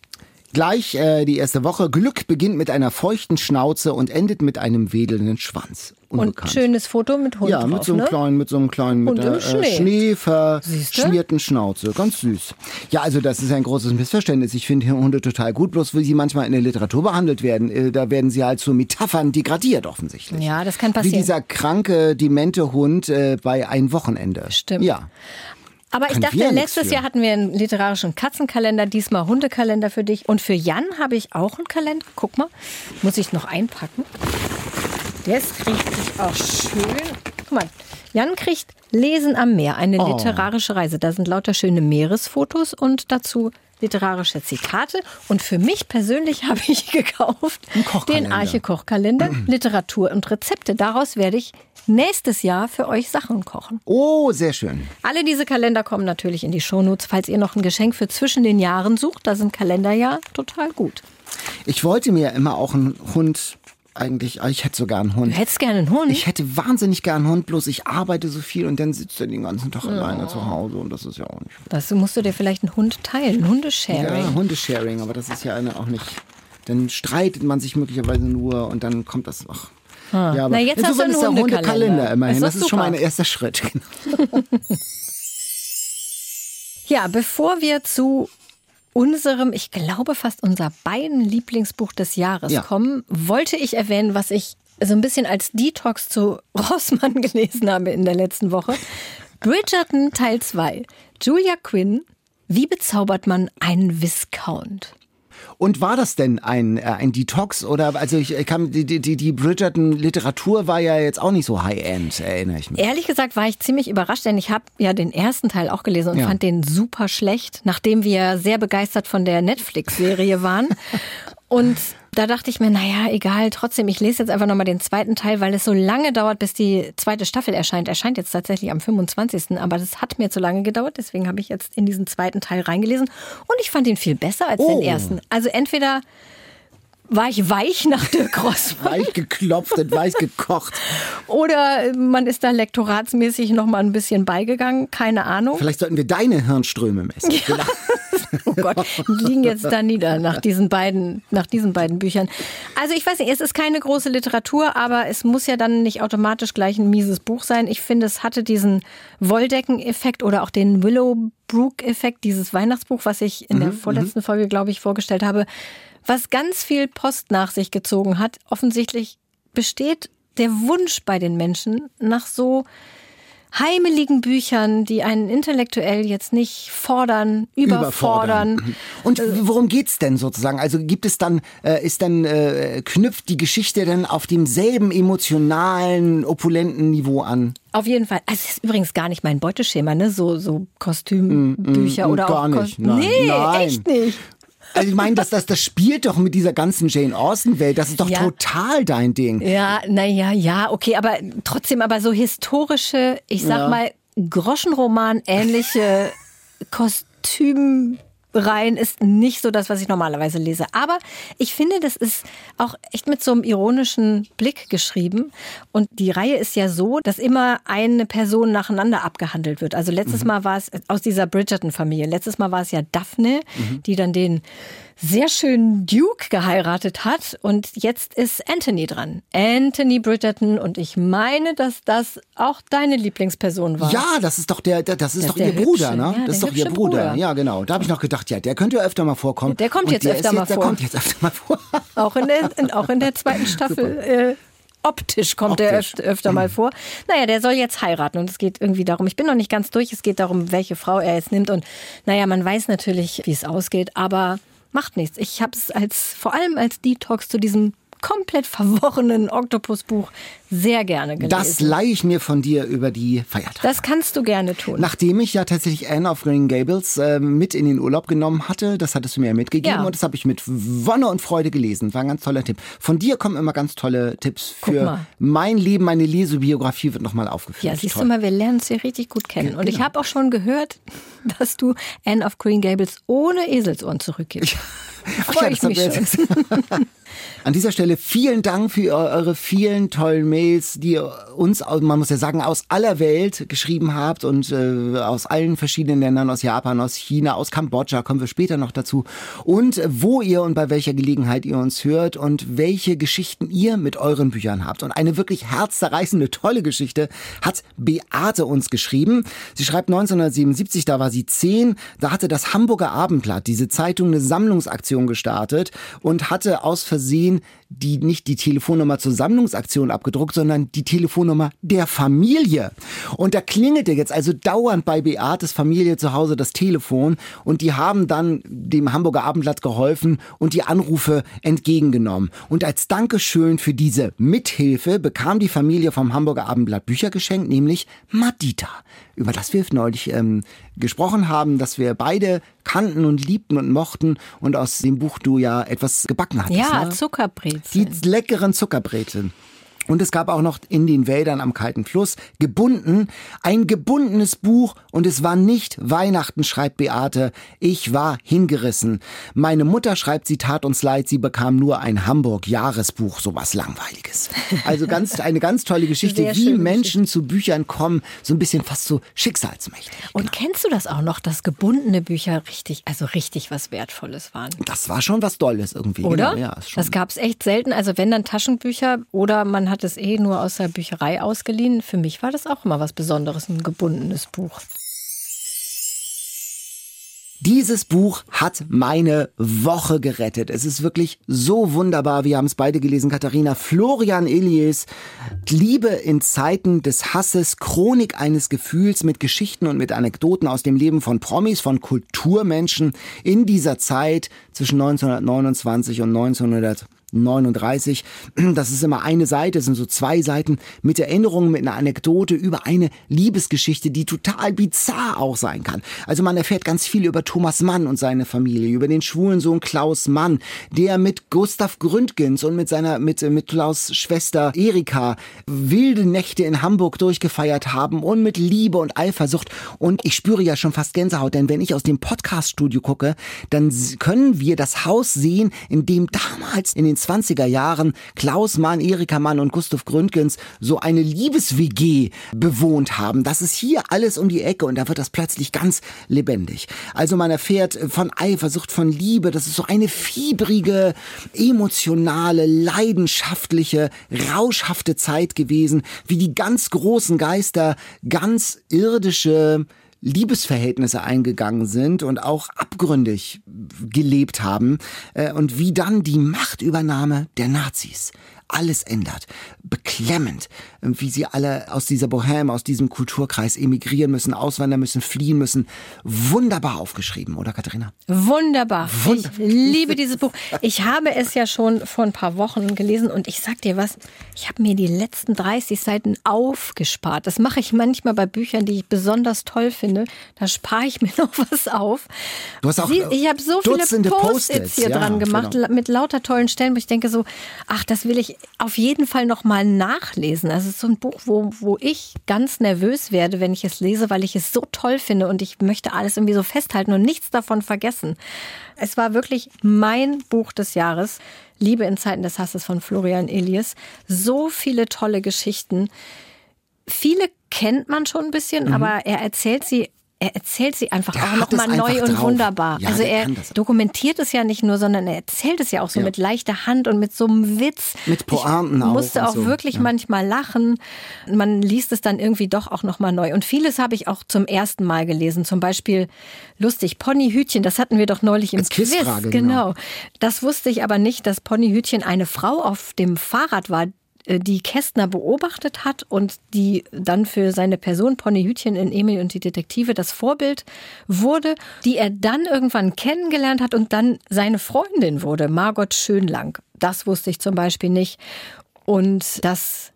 Gleich äh, die erste Woche. Glück beginnt mit einer feuchten Schnauze und endet mit einem wedelnden Schwanz. Unbekannt. Und schönes Foto mit Hund Ja, mit drauf, so einem ne? kleinen, mit so einem kleinen, mit Schnee. äh, Schnee verschmierten Schnauze. Ganz süß. Ja, also das ist ein großes Missverständnis. Ich finde Hunde total gut, bloß wie sie manchmal in der Literatur behandelt werden, äh, da werden sie halt zu Metaphern degradiert offensichtlich. Ja, das kann Wie passieren. dieser kranke, demente Hund äh, bei Ein Wochenende. Stimmt. Ja. Aber ich dachte, letztes. Jahr hatten wir einen literarischen Katzenkalender, diesmal Hundekalender für dich. Und für Jan habe ich auch einen Kalender. Guck mal, muss ich noch einpacken. Der ist richtig auch schön. Guck mal, Jan kriegt Lesen am Meer, eine Oh. literarische Reise. Da sind lauter schöne Meeresfotos und dazu literarische Zitate. Und für mich persönlich [LAUGHS] habe ich gekauft den. Arche Kochkalender, Literatur und Rezepte. Daraus werde ich nächstes Jahr für euch Sachen kochen. Oh, sehr schön. Alle diese Kalender kommen natürlich in die Shownotes, falls ihr noch ein Geschenk für zwischen den Jahren sucht. Da sind Kalender ja total gut. Ich wollte mir immer auch einen Hund eigentlich, ah, ich hätte sogar einen Du Hund. hättest gerne einen Hund. Ich hätte wahnsinnig gern einen Hund, bloß ich arbeite so viel und dann sitzt er den ganzen Tag alleine zu Hause und das ist ja auch nicht. das musst du dir vielleicht einen Hund teilen, Hundesharing. Ja, Hundesharing, aber das ist ja eine auch nicht. Dann streitet man sich möglicherweise nur und dann kommt das. Ach. Ja, aber. Na, jetzt hast du einen ist der Hundekalender. Immerhin. Ist doch Das ist schon mal ein erster Schritt. [LAUGHS] Ja, bevor wir zu unserem, ich glaube fast unser beiden Lieblingsbuch des Jahres Ja. kommen, wollte ich erwähnen, was ich so ein bisschen als Detox zu [LAUGHS] Rossmann gelesen habe in der letzten Woche. Bridgerton Teil 2. Julia Quinn. Wie bezaubert man einen Viscount? Und war das denn ein, äh, ein Detox oder also ich, kam die die die, Bridgerton Literatur war ja jetzt auch nicht so High End, erinnere ich mich. Ehrlich gesagt war ich ziemlich überrascht, denn ich habe ja den ersten Teil auch gelesen und Ja. fand den super schlecht, nachdem wir sehr begeistert von der Netflix-Serie waren. [LAUGHS] und da dachte ich mir, naja, egal, trotzdem, ich lese jetzt einfach nochmal den zweiten Teil, weil es so lange dauert, bis die zweite Staffel erscheint. Erscheint jetzt tatsächlich am 25. Aber das hat mir zu lange gedauert, deswegen habe ich jetzt in diesen zweiten Teil reingelesen. Und ich fand ihn viel besser als Oh. den ersten. Also entweder war ich weich nach Dirk [LAUGHS] Rossmann Weich geklopft und weich gekocht. oder man ist da lektoratsmäßig noch mal ein bisschen beigegangen, keine Ahnung. Vielleicht sollten wir deine Hirnströme messen. Oh Gott, die liegen jetzt da nieder nach diesen beiden, nach diesen beiden Büchern. Also ich weiß nicht, es ist keine große Literatur, aber es muss ja dann nicht automatisch gleich ein mieses Buch sein. Ich finde, es hatte diesen Wolldecken-Effekt oder auch den Willowbrook-Effekt, dieses Weihnachtsbuch, was ich in der vorletzten Folge, glaube ich, vorgestellt habe, was ganz viel Post nach sich gezogen hat. Offensichtlich besteht der Wunsch bei den Menschen nach so heimeligen Büchern, die einen intellektuell jetzt nicht fordern, überfordern. Und worum geht's denn sozusagen? Also gibt es dann, äh, ist dann, äh, knüpft die Geschichte dann auf demselben emotionalen, opulenten Niveau an? Auf jeden Fall. Also es ist übrigens gar nicht mein Beuteschema, ne? So, so Kostümbücher Mm, mm, oder gar auch nicht. Kostüm- Nein, nee, nein. echt nicht. Also ich meine, das, das, das spielt doch mit dieser ganzen Jane Austen-Welt. Das ist doch Ja. total dein Ding. Ja, naja, ja, okay, aber trotzdem aber so historische, ich sag Ja. mal, Groschenroman ähnliche Kostümreihen ist nicht so das, was ich normalerweise lese. Aber ich finde, das ist auch echt mit so einem ironischen Blick geschrieben. Und die Reihe ist ja so, dass immer eine Person nacheinander abgehandelt wird. Also letztes Mal war es aus dieser Bridgerton-Familie. Letztes Mal war es ja Daphne, die dann den sehr schönen Duke geheiratet hat und jetzt ist Anthony dran. Anthony Bridgerton und ich meine, dass das auch deine Lieblingsperson war. Ja, das ist doch der, der das ist Das doch der ihr Bruder, hübsche, ne? ja, das ist der doch ihr Bruder. Bruder. Ja, genau. Da habe ich noch gedacht, ja, der könnte ja öfter mal vorkommen. Der kommt jetzt der öfter ist mal Der vor. kommt jetzt öfter mal vor. [LAUGHS] Auch in der, in, auch in der zweiten Staffel. Äh, optisch kommt er Optisch. öfter, öfter mal vor. Naja, der soll jetzt heiraten und es geht irgendwie darum, ich bin noch nicht ganz durch, es geht darum, welche Frau er jetzt nimmt und naja, man weiß natürlich, wie es ausgeht, aber macht nichts. Ich habe es als, vor allem als Detox zu diesem komplett verworrenen Oktopusbuch sehr gerne gelesen. Das leihe ich mir von dir über die Feiertage. Das kannst du gerne tun. Nachdem ich ja tatsächlich Anne of Green Gables äh, mit in den Urlaub genommen hatte, das hattest du mir ja mitgegeben Ja. und das habe ich mit Wonne und Freude gelesen. War ein ganz toller Tipp. Von dir kommen immer ganz tolle Tipps für mein Leben, meine Lesebiografie wird nochmal aufgeführt. Ja, siehst Toll. du mal, wir lernen uns hier richtig gut kennen. Und ich habe auch schon gehört, [LAUGHS] dass du Anne of Green Gables ohne Eselsohren zurückgibst. Ach Freue ja, ich mich schon. [LAUGHS] An dieser Stelle vielen Dank für eu- eure vielen tollen E-Mails, die ihr uns, man muss ja sagen, aus aller Welt geschrieben habt und äh, aus allen verschiedenen Ländern, aus Japan, aus China, aus Kambodscha, kommen wir später noch dazu. Und wo ihr und bei welcher Gelegenheit ihr uns hört und welche Geschichten ihr mit euren Büchern habt. Und eine wirklich herzzerreißende, tolle Geschichte hat Beate uns geschrieben. Sie schreibt 1977, da war sie zehn, da hatte das Hamburger Abendblatt, diese Zeitung, eine Sammlungsaktion gestartet und hatte aus Versehen die nicht die Telefonnummer zur Sammlungsaktion abgedruckt, sondern die Telefonnummer der Familie. Und da klingelte jetzt also dauernd bei Beates Familie zu Hause das Telefon und die haben dann dem Hamburger Abendblatt geholfen und die Anrufe entgegengenommen. Und als Dankeschön für diese Mithilfe bekam die Familie vom Hamburger Abendblatt Bücher geschenkt, nämlich Madita, über das wir neulich ähm, gesprochen haben, dass wir beide kannten und liebten und mochten und aus dem Buch du ja etwas gebacken hattest. Ja, ne? Zuckerbrezeln. Die leckeren Zuckerbrezeln. Und es gab auch noch in den Wäldern am kalten Fluss gebunden ein gebundenes Buch und es war nicht Weihnachten, schreibt Beate. Ich war hingerissen. Meine Mutter schreibt, sie tat uns leid, sie bekam nur ein Hamburg-Jahresbuch, sowas Langweiliges. Also ganz, eine ganz tolle Geschichte, Sehr wie Menschen Geschichte. zu Büchern kommen, so ein bisschen fast so schicksalsmächtig. Und kennst du das auch noch, dass gebundene Bücher richtig, also richtig was Wertvolles waren? Das war schon was Dolles irgendwie. Oder? Genau, ja, das gab es echt selten. Also wenn dann Taschenbücher oder man hat es eh nur aus der Bücherei ausgeliehen. Für mich war das auch immer was Besonderes, ein gebundenes Buch. Dieses Buch hat meine Woche gerettet. Es ist wirklich so wunderbar. Wir haben es beide gelesen. Katharina Florian Elias. Liebe in Zeiten des Hasses. Chronik eines Gefühls mit Geschichten und mit Anekdoten aus dem Leben von Promis, von Kulturmenschen in dieser Zeit zwischen 1929 und 1900. 39. Das ist immer eine Seite, sind so zwei Seiten mit Erinnerungen, mit einer Anekdote über eine Liebesgeschichte, die total bizarr auch sein kann. Also man erfährt ganz viel über Thomas Mann und seine Familie, über den schwulen Sohn Klaus Mann, der mit Gustav Gründgens und mit seiner, mit, mit Klaus Schwester Erika wilde Nächte in Hamburg durchgefeiert haben und mit Liebe und Eifersucht. Und ich spüre ja schon fast Gänsehaut, denn wenn ich aus dem Podcaststudio gucke, dann können wir das Haus sehen, in dem damals in den 20er Jahren Klaus Mann, Erika Mann und Gustav Gründgens so eine Liebes-WG bewohnt haben. Das ist hier alles um die Ecke und da wird das plötzlich ganz lebendig. Also man erfährt von Eifersucht, von Liebe, das ist so eine fiebrige, emotionale, leidenschaftliche, rauschhafte Zeit gewesen, wie die ganz großen Geister ganz irdische Liebesverhältnisse eingegangen sind und auch abgründig gelebt haben äh, und wie dann die Machtübernahme der Nazis alles ändert. Beklemmend, äh, wie sie alle aus dieser Bohème, aus diesem Kulturkreis emigrieren müssen, auswandern müssen, fliehen müssen. Wunderbar aufgeschrieben, oder Katharina? Wunderbar. Wund- Ich liebe dieses Buch. Ich habe es ja schon vor ein paar Wochen gelesen und ich sag dir was, ich habe mir die letzten 30 Seiten aufgespart. Das mache ich manchmal bei Büchern, die ich besonders toll finde. Da spare ich mir [LAUGHS] noch was auf. Du hast auch, Sie, ich habe so Dutzende viele Post-its Post-its, hier ja, dran gemacht, genau. mit lauter tollen Stellen, wo ich denke so, ach, das will ich auf jeden Fall noch mal nachlesen. Also es ist so ein Buch, wo, wo ich ganz nervös werde, wenn ich es lese, weil ich es so toll finde und ich möchte alles irgendwie so festhalten und nichts davon vergessen. Es war wirklich mein Buch des Jahres. Liebe in Zeiten des Hasses von Florian Elias. So viele tolle Geschichten. Viele kennt man schon ein bisschen, aber er erzählt sie er erzählt sie einfach. Der auch nochmal neu und drauf. wunderbar. Ja, also er dokumentiert es ja nicht nur, sondern er erzählt es ja auch so Ja. mit leichter Hand und mit so einem Witz. Mit Pointen ich auch musste auch so, wirklich ja. manchmal lachen. Man liest es dann irgendwie doch auch nochmal neu. Und vieles habe ich auch zum ersten Mal gelesen. Zum Beispiel lustig, Ponyhütchen, das hatten wir doch neulich im Als Quiz. Genau. genau. Das wusste ich aber nicht, dass Ponyhütchen eine Frau auf dem Fahrrad war, die Kästner beobachtet hat und die dann für seine Person Ponyhütchen in Emil und die Detektive das Vorbild wurde, die er dann irgendwann kennengelernt hat und dann seine Freundin wurde, Margot Schönlang. Das wusste ich zum Beispiel nicht. Und das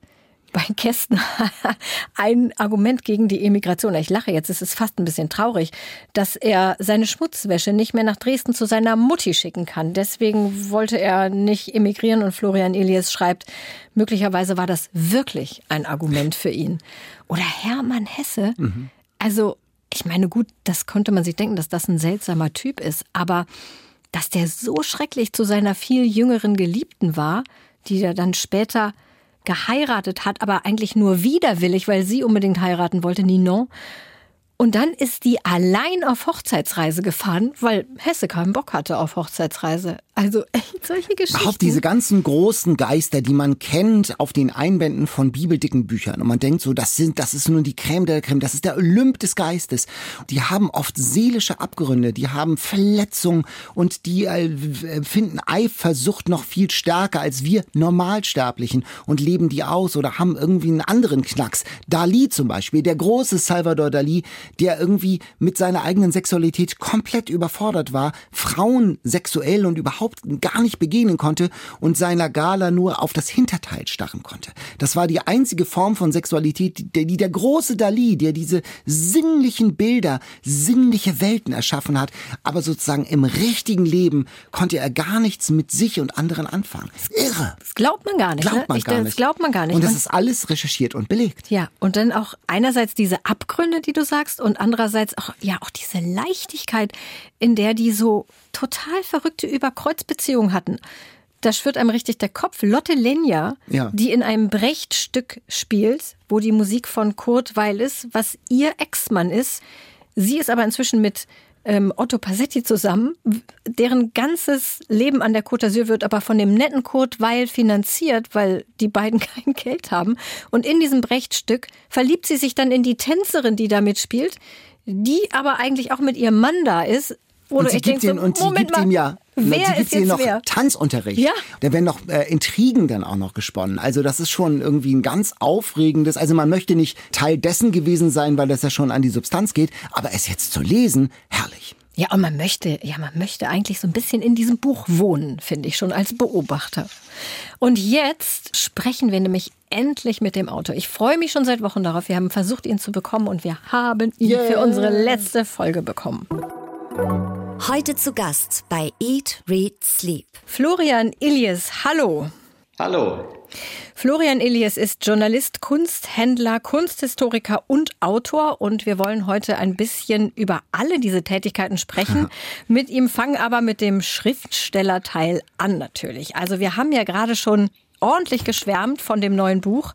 bei Kästner [LAUGHS] ein Argument gegen die Emigration. Ich lache jetzt, es ist fast ein bisschen traurig, dass er seine Schmutzwäsche nicht mehr nach Dresden zu seiner Mutti schicken kann. Deswegen wollte er nicht emigrieren und Florian Elias schreibt, möglicherweise war das wirklich ein Argument für ihn. Oder Hermann Hesse, also ich meine, gut, das konnte man sich denken, dass das ein seltsamer Typ ist, aber dass der so schrecklich zu seiner viel jüngeren Geliebten war, die er dann später geheiratet hat, aber eigentlich nur widerwillig, weil sie unbedingt heiraten wollte, Ninon. Und dann ist die allein auf Hochzeitsreise gefahren, weil Hesse keinen Bock hatte auf Hochzeitsreise. Also echt solche Geschichten. Überhaupt diese ganzen großen Geister, die man kennt auf den Einbänden von bibeldicken Büchern. Und man denkt so, das sind, das ist nur die Creme der Creme, das ist der Olymp des Geistes. Die haben oft seelische Abgründe, die haben Verletzungen und die äh, finden Eifersucht noch viel stärker als wir Normalsterblichen und leben die aus oder haben irgendwie einen anderen Knacks. Dali zum Beispiel, der große Salvador Dali, der irgendwie mit seiner eigenen Sexualität komplett überfordert war, Frauen sexuell und überhaupt gar nicht begegnen konnte und seiner Gala nur auf das Hinterteil starren konnte. Das war die einzige Form von Sexualität, die, die der große Dali, der diese sinnlichen Bilder, sinnliche Welten erschaffen hat, aber sozusagen im richtigen Leben konnte er gar nichts mit sich und anderen anfangen. Irre. Das glaubt man gar nicht. Glaubt ne? man ich, gar das nicht. glaubt man gar nicht. Und das ist alles recherchiert und belegt. Ja, und dann auch einerseits diese Abgründe, die du sagst, und andererseits auch, ja, auch diese Leichtigkeit, in der die so total verrückte Überkreuzbeziehungen hatten. Da schwirrt einem richtig der Kopf. Lotte Lenja, Ja. die in einem Brecht-Stück spielt, wo die Musik von Kurt Weil ist, was ihr Ex-Mann ist. Sie ist aber inzwischen mit ähm, Otto Passetti zusammen, deren ganzes Leben an der Côte d'Azur wird aber von dem netten Kurt Weil finanziert, weil die beiden [LAUGHS] kein Geld haben. Und in diesem Brecht-Stück verliebt sie sich dann in die Tänzerin, die da mitspielt, die aber eigentlich auch mit ihrem Mann da ist. Wo Und sie gibt ihm, so, und sie gibt mal, ihm ja, wer sie gibt ihm noch wer? Tanzunterricht. Ja. Da werden noch äh, Intrigen dann auch noch gesponnen. Also das ist schon irgendwie ein ganz aufregendes, also man möchte nicht Teil dessen gewesen sein, weil das ja schon an die Substanz geht, aber es jetzt zu lesen, herrlich. Ja, und man möchte, ja, man möchte eigentlich so ein bisschen in diesem Buch wohnen, finde ich schon als Beobachter. Und jetzt sprechen wir nämlich endlich mit dem Autor. Ich freue mich schon seit Wochen darauf. Wir haben versucht, ihn zu bekommen und wir haben ihn Yeah. für unsere letzte Folge bekommen. Heute zu Gast bei Eat, Read, Sleep. Florian Illies, hallo. Hallo. Florian Illies ist Journalist, Kunsthändler, Kunsthistoriker und Autor und wir wollen heute ein bisschen über alle diese Tätigkeiten sprechen. [LAUGHS] mit ihm fangen aber mit dem Schriftstellerteil an natürlich. Also wir haben ja gerade schon ordentlich geschwärmt von dem neuen Buch.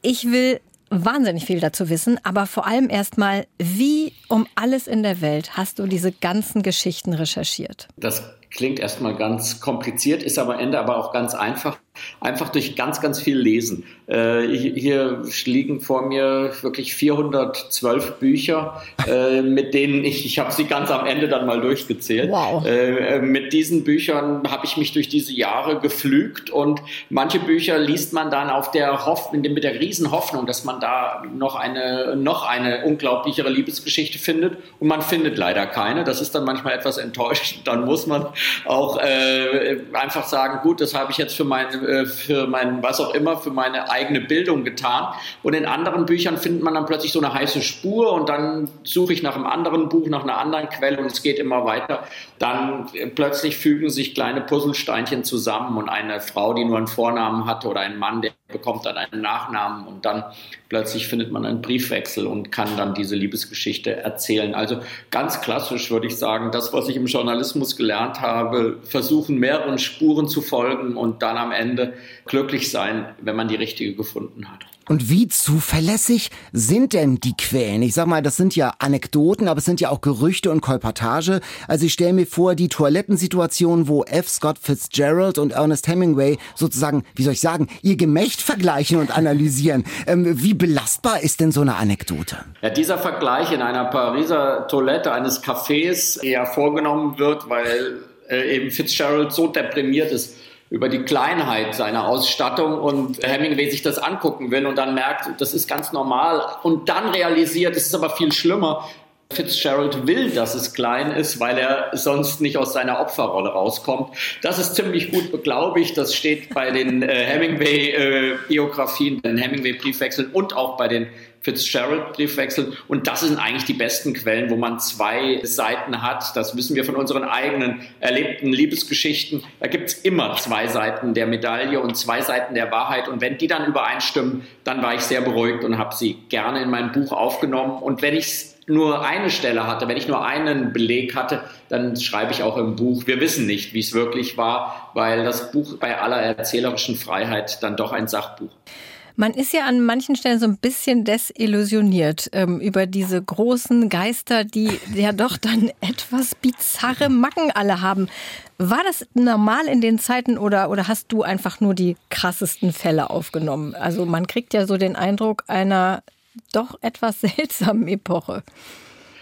Ich will wahnsinnig viel dazu wissen, aber vor allem erstmal, wie um alles in der Welt hast du diese ganzen Geschichten recherchiert? Das klingt erstmal ganz kompliziert, ist aber am Ende aber auch ganz einfach. Einfach durch ganz, ganz viel Lesen. Äh, hier liegen vor mir wirklich 412 Bücher, äh, mit denen ich, ich habe sie ganz am Ende dann mal durchgezählt. Wow. Äh, mit diesen Büchern habe ich mich durch diese Jahre geflügt und manche Bücher liest man dann auf der Hoff mit der riesen Hoffnung, dass man da noch eine, noch eine unglaublichere Liebesgeschichte findet und man findet leider keine. Das ist dann manchmal etwas enttäuschend. Dann muss man auch äh, einfach sagen, gut, das habe ich jetzt für mein, äh, für mein, was auch immer, für meine eigene Bildung getan. Und in anderen Büchern findet man dann plötzlich so eine heiße Spur und dann suche ich nach einem anderen Buch, nach einer anderen Quelle und es geht immer weiter. Dann äh, plötzlich fügen sich kleine Puzzlesteinchen zusammen und eine Frau, die nur einen Vornamen hatte oder ein Mann, der bekommt dann einen Nachnamen und dann plötzlich findet man einen Briefwechsel und kann dann diese Liebesgeschichte erzählen. Also ganz klassisch würde ich sagen, das, was ich im Journalismus gelernt habe, versuchen mehreren Spuren zu folgen und dann am Ende glücklich sein, wenn man die richtige gefunden hat. Und wie zuverlässig sind denn die Quellen? Ich sag mal, das sind ja Anekdoten, aber es sind ja auch Gerüchte und Kolportage. Also ich stelle mir vor, die Toilettensituation, wo F. Scott Fitzgerald und Ernest Hemingway sozusagen, wie soll ich sagen, ihr Gemächt vergleichen und analysieren. Ähm, wie belastbar ist denn so eine Anekdote? Ja, dieser Vergleich in einer Pariser Toilette eines Cafés eher vorgenommen wird, weil äh, eben Fitzgerald so deprimiert ist über die Kleinheit seiner Ausstattung und Hemingway sich das angucken will und dann merkt, das ist ganz normal und dann realisiert, es ist aber viel schlimmer. Fitzgerald will, dass es klein ist, weil er sonst nicht aus seiner Opferrolle rauskommt. Das ist ziemlich gut beglaubigt. Das steht bei den äh, Hemingway-Biografien, den Hemingway-Briefwechseln und auch bei den Fitzgerald-Briefwechseln. Und das sind eigentlich die besten Quellen, wo man zwei Seiten hat. Das wissen wir von unseren eigenen erlebten Liebesgeschichten. Da gibt es immer zwei Seiten der Medaille und zwei Seiten der Wahrheit. Und wenn die dann übereinstimmen, dann war ich sehr beruhigt und habe sie gerne in mein Buch aufgenommen. Und wenn ich nur eine Stelle hatte, wenn ich nur einen Beleg hatte, dann schreibe ich auch im Buch, wir wissen nicht, wie es wirklich war, weil das Buch bei aller erzählerischen Freiheit dann doch ein Sachbuch. Man ist ja an manchen Stellen so ein bisschen desillusioniert ähm, über diese großen Geister, die ja doch dann [LAUGHS] etwas bizarre Macken alle haben. War das normal in den Zeiten oder, oder hast du einfach nur die krassesten Fälle aufgenommen? Also man kriegt ja so den Eindruck einer doch etwas [LAUGHS] seltsamen Epoche.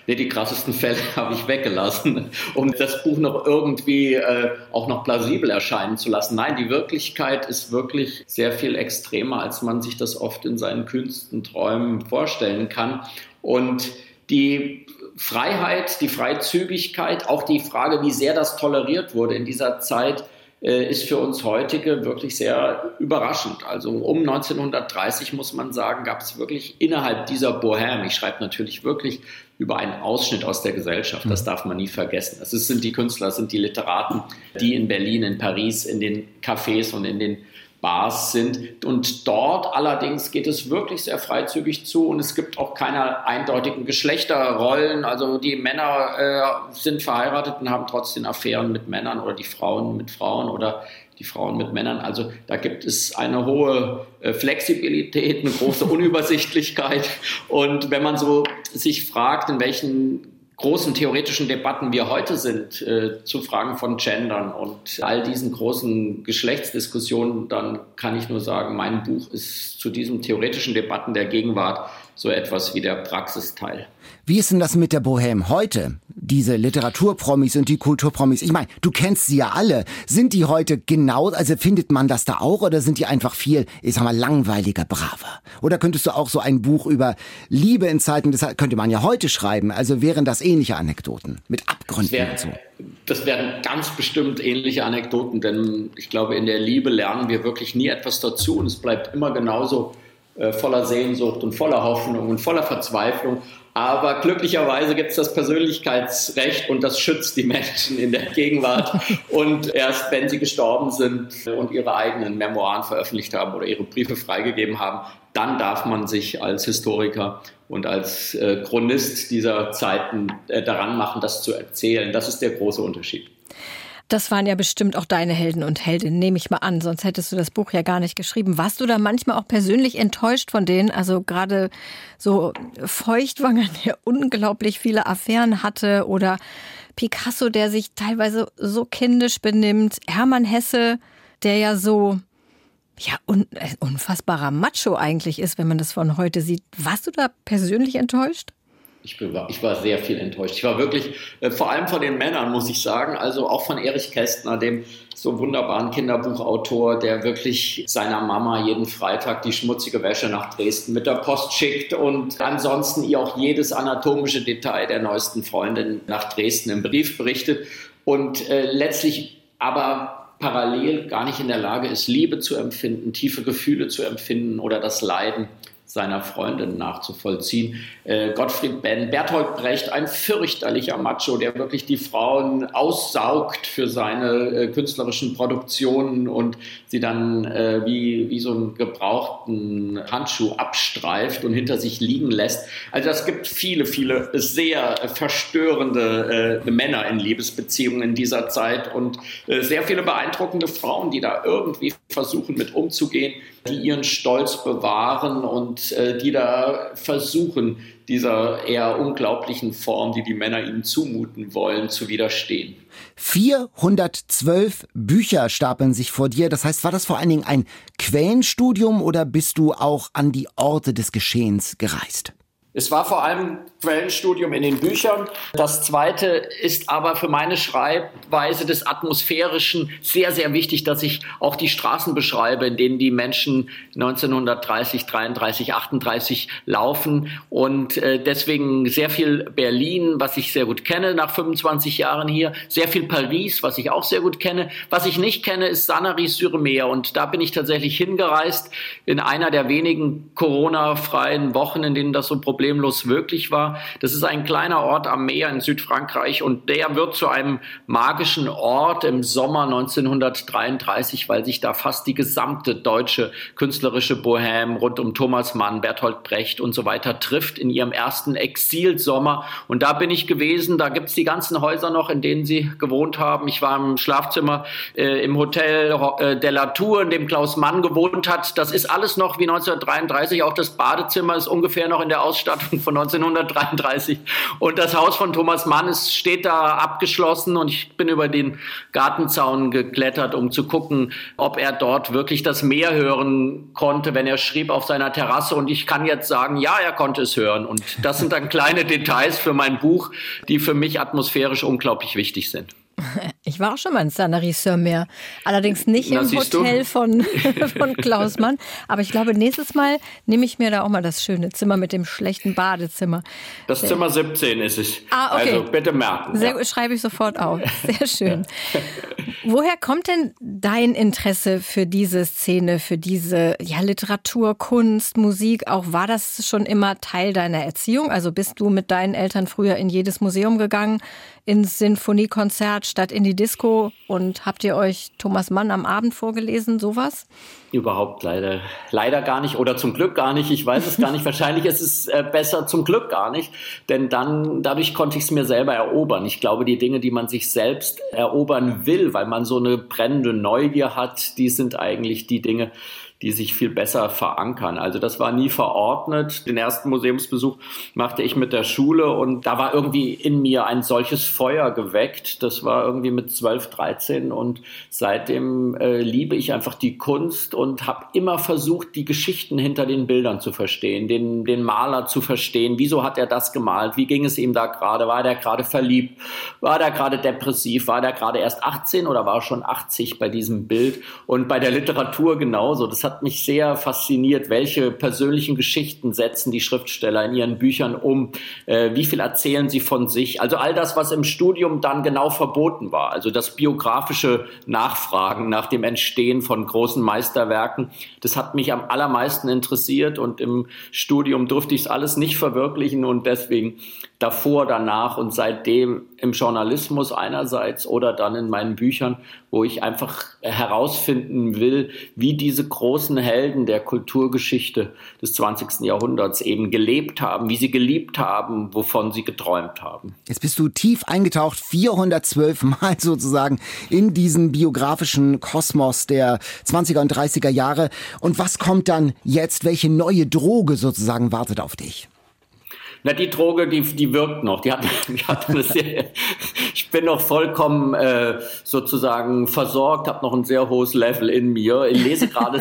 Nee, die krassesten Fälle [LAUGHS] habe ich weggelassen, um das Buch noch irgendwie äh, auch noch plausibel erscheinen zu lassen. Nein, die Wirklichkeit ist wirklich sehr viel extremer, als man sich das oft in seinen kühnsten Träumen vorstellen kann. Und die Freiheit, die Freizügigkeit, auch die Frage, wie sehr das toleriert wurde in dieser Zeit, äh, ist für uns heutige wirklich sehr überraschend. Also um 1930 muss man sagen, gab es wirklich innerhalb dieser Bohème, ich schreibe natürlich wirklich über einen Ausschnitt aus der Gesellschaft, das mhm. darf man nie vergessen. Es sind die Künstler, es sind die Literaten, die in Berlin, in Paris, in den Cafés und in den Bars sind. Und dort allerdings geht es wirklich sehr freizügig zu und es gibt auch keine eindeutigen Geschlechterrollen. Also die Männer äh, sind verheiratet und haben trotzdem Affären mit Männern oder die Frauen mit Frauen oder die Frauen mit Männern. Also da gibt es eine hohe äh, Flexibilität, eine große [LAUGHS] Unübersichtlichkeit. Und wenn man so sich fragt, in welchen großen theoretischen Debatten wir heute sind, äh, zu Fragen von Gendern und all diesen großen Geschlechtsdiskussionen, dann kann ich nur sagen, mein Buch ist zu diesen theoretischen Debatten der Gegenwart so etwas wie der Praxisteil. Wie ist denn das mit der Bohème heute? Diese Literaturpromis und die Kulturpromis. Ich meine, du kennst sie ja alle. Sind die heute genau, also findet man das da auch oder sind die einfach viel, ich sag mal, langweiliger, braver? Oder könntest du auch so ein Buch über Liebe in Zeiten, das könnte man ja heute schreiben. Also wären das ähnliche Anekdoten mit Abgründen wär, und so. Das wären ganz bestimmt ähnliche Anekdoten, denn ich glaube, in der Liebe lernen wir wirklich nie etwas dazu und es bleibt immer genauso äh, voller Sehnsucht und voller Hoffnung und voller Verzweiflung. Aber glücklicherweise gibt es das Persönlichkeitsrecht und das schützt die Menschen in der Gegenwart. [LAUGHS] Und erst wenn sie gestorben sind und ihre eigenen Memoiren veröffentlicht haben oder ihre Briefe freigegeben haben, dann darf man sich als Historiker und als äh, Chronist dieser Zeiten äh, daran machen, das zu erzählen. Das ist der große Unterschied. Das waren ja bestimmt auch deine Helden und Heldinnen, nehme ich mal an, sonst hättest du das Buch ja gar nicht geschrieben. Warst du da manchmal auch persönlich enttäuscht von denen? Also gerade so Feuchtwanger, der [LAUGHS] unglaublich viele Affären hatte oder Picasso, der sich teilweise so kindisch benimmt, Hermann Hesse, der ja so ja, un äh, unfassbarer Macho eigentlich ist, wenn man das von heute sieht. Warst du da persönlich enttäuscht? Ich war, ich war sehr viel enttäuscht. Ich war wirklich, äh, vor allem von den Männern, muss ich sagen, also auch von Erich Kästner, dem so wunderbaren Kinderbuchautor, der wirklich seiner Mama jeden Freitag die schmutzige Wäsche nach Dresden mit der Post schickt und ansonsten ihr auch jedes anatomische Detail der neuesten Freundin nach Dresden im Brief berichtet und äh, letztlich aber parallel gar nicht in der Lage ist, Liebe zu empfinden, tiefe Gefühle zu empfinden oder das Leiden seiner Freundin nachzuvollziehen. Äh, Gottfried Benn, Bertolt Brecht, ein fürchterlicher Macho, der wirklich die Frauen aussaugt für seine äh, künstlerischen Produktionen und sie dann äh, wie, wie so einen gebrauchten Handschuh abstreift und hinter sich liegen lässt. Also es gibt viele, viele sehr verstörende äh, Männer in Liebesbeziehungen in dieser Zeit und äh, sehr viele beeindruckende Frauen, die da irgendwie versuchen mit umzugehen die ihren Stolz bewahren und äh, die da versuchen, dieser eher unglaublichen Form, die die Männer ihnen zumuten wollen, zu widerstehen. 412 Bücher stapeln sich vor dir. Das heißt, war das vor allen Dingen ein Quellenstudium oder bist du auch an die Orte des Geschehens gereist? Es war vor allem Quellenstudium in den Büchern. Das zweite ist aber für meine Schreibweise des Atmosphärischen sehr, sehr wichtig, dass ich auch die Straßen beschreibe, in denen die Menschen 1930, 33, 38 laufen. Und äh, deswegen sehr viel Berlin, was ich sehr gut kenne nach 25 Jahren hier. Sehr viel Paris, was ich auch sehr gut kenne. Was ich nicht kenne, ist Sanary-sur-Mer. Und da bin ich tatsächlich hingereist in einer der wenigen Corona-freien Wochen, in denen das so Problem problemlos wirklich war. Das ist ein kleiner Ort am Meer in Südfrankreich und der wird zu einem magischen Ort im Sommer 1933, weil sich da fast die gesamte deutsche künstlerische Bohème rund um Thomas Mann, Bertolt Brecht und so weiter trifft in ihrem ersten Exilsommer. Und da bin ich gewesen, da gibt's die ganzen Häuser noch, in denen sie gewohnt haben. Ich war im Schlafzimmer äh, im Hotel äh, de la Tour, in dem Klaus Mann gewohnt hat. Das ist alles noch wie 1933. Auch das Badezimmer ist ungefähr noch in der Ausstattung von 1933. Und das Haus von Thomas Mann ist, steht da abgeschlossen und ich bin über den Gartenzaun geklettert, um zu gucken, ob er dort wirklich das Meer hören konnte, wenn er schrieb auf seiner Terrasse. Und ich kann jetzt sagen, ja, er konnte es hören. Und das sind dann kleine Details für mein Buch, die für mich atmosphärisch unglaublich wichtig sind. [LAUGHS] Ich war auch schon mal in Sanary-sur-Mer. Allerdings nicht Na, im Hotel von, [LAUGHS] von Klaus Mann. Aber ich glaube, nächstes Mal nehme ich mir da auch mal das schöne Zimmer mit dem schlechten Badezimmer. Das Zimmer 17 ist es. Ah, okay. Also bitte merken. Sehr, ja. Schreibe ich sofort auf. [LAUGHS] Sehr schön. Woher kommt denn dein Interesse für diese Szene, für diese ja, Literatur, Kunst, Musik? Auch war das schon immer Teil deiner Erziehung? Also bist du mit deinen Eltern früher in jedes Museum gegangen? Ins Sinfoniekonzert statt in die Disco und habt ihr euch Thomas Mann am Abend vorgelesen, sowas? Überhaupt leider, leider gar nicht oder zum Glück gar nicht. Ich weiß es gar nicht. [LAUGHS] Wahrscheinlich ist es äh, besser zum Glück gar nicht, denn dann, dadurch konnte ich es mir selber erobern. Ich glaube, die Dinge, die man sich selbst erobern will, weil man so eine brennende Neugier hat, die sind eigentlich die Dinge, die sich viel besser verankern. Also das war nie verordnet. Den ersten Museumsbesuch machte ich mit der Schule und da war irgendwie in mir ein solches Feuer geweckt. Das war irgendwie mit 12, 13 und seitdem äh, liebe ich einfach die Kunst und habe immer versucht, die Geschichten hinter den Bildern zu verstehen, den, den Maler zu verstehen. Wieso hat er das gemalt? Wie ging es ihm da gerade? War der gerade verliebt? War der gerade depressiv? War der gerade erst 18 oder war schon 80 bei diesem Bild? Und bei der Literatur genauso. Das hat mich sehr fasziniert, welche persönlichen Geschichten setzen die Schriftsteller in ihren Büchern um, äh, wie viel erzählen sie von sich. Also all das, was im Studium dann genau verboten war, also das biografische Nachfragen nach dem Entstehen von großen Meisterwerken, das hat mich am allermeisten interessiert. Und im Studium durfte ich es alles nicht verwirklichen. Und deswegen davor, danach und seitdem im Journalismus einerseits oder dann in meinen Büchern, wo ich einfach herausfinden will, wie diese großen Helden der Kulturgeschichte des 20. Jahrhunderts eben gelebt haben, wie sie geliebt haben, wovon sie geträumt haben. Jetzt bist du tief eingetaucht, 412 Mal [LAUGHS] sozusagen in diesen biografischen Kosmos der 20er und 30er Jahre. Und was kommt dann jetzt? Welche neue Droge sozusagen wartet auf dich? Na, die Droge, die, die wirkt noch. Die hat, [LAUGHS] die hat eine sehr, ich bin noch vollkommen äh, sozusagen versorgt, habe noch ein sehr hohes Level in mir. Ich lese gerade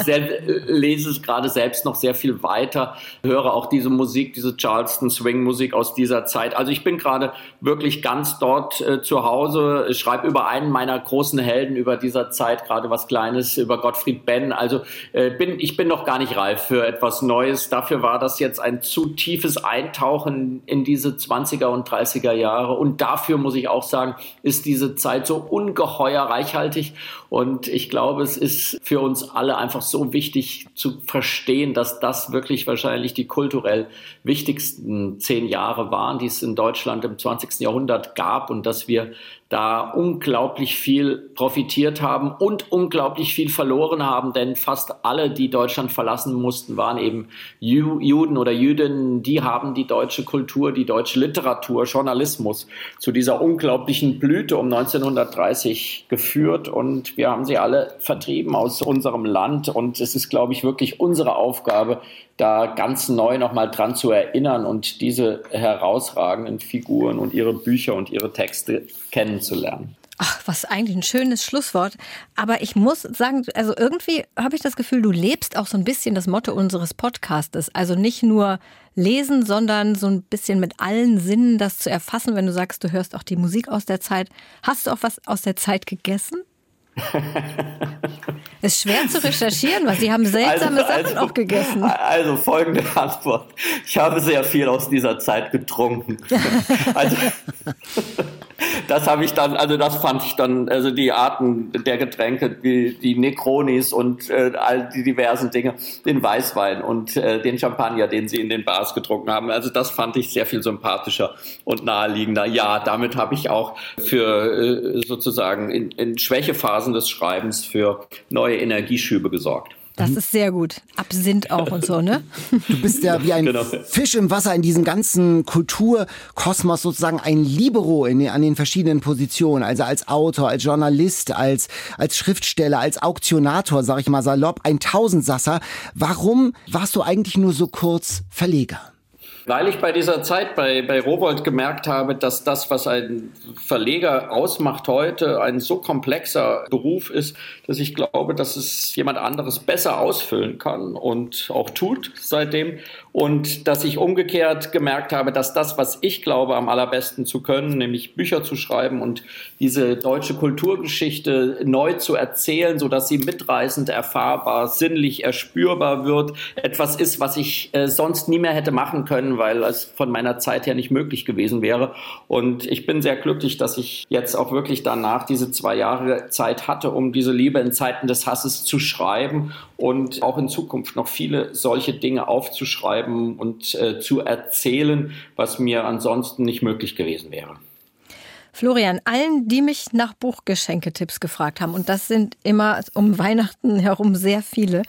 lese gerade selbst noch sehr viel weiter, höre auch diese Musik, diese Charleston Swing Musik aus dieser Zeit. Also ich bin gerade wirklich ganz dort äh, zu Hause, schreibe über einen meiner großen Helden über dieser Zeit gerade was Kleines über Gottfried Benn. Also äh, bin ich bin noch gar nicht reif für etwas Neues. Dafür war das jetzt ein zu tiefes Eintauchen in, in diese 20er und 30er Jahre. Und dafür muss ich auch sagen, ist diese Zeit so ungeheuer reichhaltig. Und ich glaube, es ist für uns alle einfach so wichtig zu verstehen, dass das wirklich wahrscheinlich die kulturell wichtigsten zehn Jahre waren, die es in Deutschland im 20. Jahrhundert gab und dass wir da unglaublich viel profitiert haben und unglaublich viel verloren haben, denn fast alle, die Deutschland verlassen mussten, waren eben Juden oder Jüdinnen, die haben die deutsche Kultur, die deutsche Literatur, Journalismus zu dieser unglaublichen Blüte um 1930 geführt und wir haben sie alle vertrieben aus unserem Land und es ist, glaube ich, wirklich unsere Aufgabe, da ganz neu nochmal dran zu erinnern und diese herausragenden Figuren und ihre Bücher und ihre Texte kennenzulernen. Ach, was eigentlich ein schönes Schlusswort. Aber ich muss sagen, also irgendwie habe ich das Gefühl, du lebst auch so ein bisschen das Motto unseres Podcastes. Also nicht nur lesen, sondern so ein bisschen mit allen Sinnen das zu erfassen, wenn du sagst, du hörst auch die Musik aus der Zeit. Hast du auch was aus der Zeit gegessen? [LAUGHS] ist schwer zu recherchieren, weil Sie haben seltsame also, Sachen also, auch gegessen. Also folgende Antwort. Ich habe sehr viel aus dieser Zeit getrunken. [LAUGHS] Also, das habe ich dann, also das fand ich dann, also die Arten der Getränke, wie die Necronis und äh, all die diversen Dinge, den Weißwein und äh, den Champagner, den sie in den Bars getrunken haben. Also das fand ich sehr viel sympathischer und naheliegender. Ja, damit habe ich auch für äh, sozusagen in, in Schwächephasen des Schreibens für neue Energieschübe gesorgt. Das ist sehr gut. Absinth auch und so, ne? [LAUGHS] Du bist ja wie ein genau. Fisch im Wasser in diesem ganzen Kulturkosmos sozusagen ein Libero in, an den verschiedenen Positionen. Also als Autor, als Journalist, als, als Schriftsteller, als Auktionator, sag ich mal salopp, ein Tausendsasser. Warum warst du eigentlich nur so kurz Verleger? Weil ich bei dieser Zeit bei, bei Rowold gemerkt habe, dass das, was ein Verleger ausmacht heute, ein so komplexer Beruf ist, dass ich glaube, dass es jemand anderes besser ausfüllen kann und auch tut seitdem. Und dass ich umgekehrt gemerkt habe, dass das, was ich glaube, am allerbesten zu können, nämlich Bücher zu schreiben und diese deutsche Kulturgeschichte neu zu erzählen, so dass sie mitreißend erfahrbar, sinnlich erspürbar wird, etwas ist, was ich äh, sonst nie mehr hätte machen können, weil es von meiner Zeit her nicht möglich gewesen wäre. Und ich bin sehr glücklich, dass ich jetzt auch wirklich danach diese zwei Jahre Zeit hatte, um diese Liebe in Zeiten des Hasses zu schreiben und auch in Zukunft noch viele solche Dinge aufzuschreiben und äh, zu erzählen, was mir ansonsten nicht möglich gewesen wäre. Florian, allen, die mich nach Buchgeschenketipps gefragt haben, und das sind immer um Weihnachten herum sehr viele,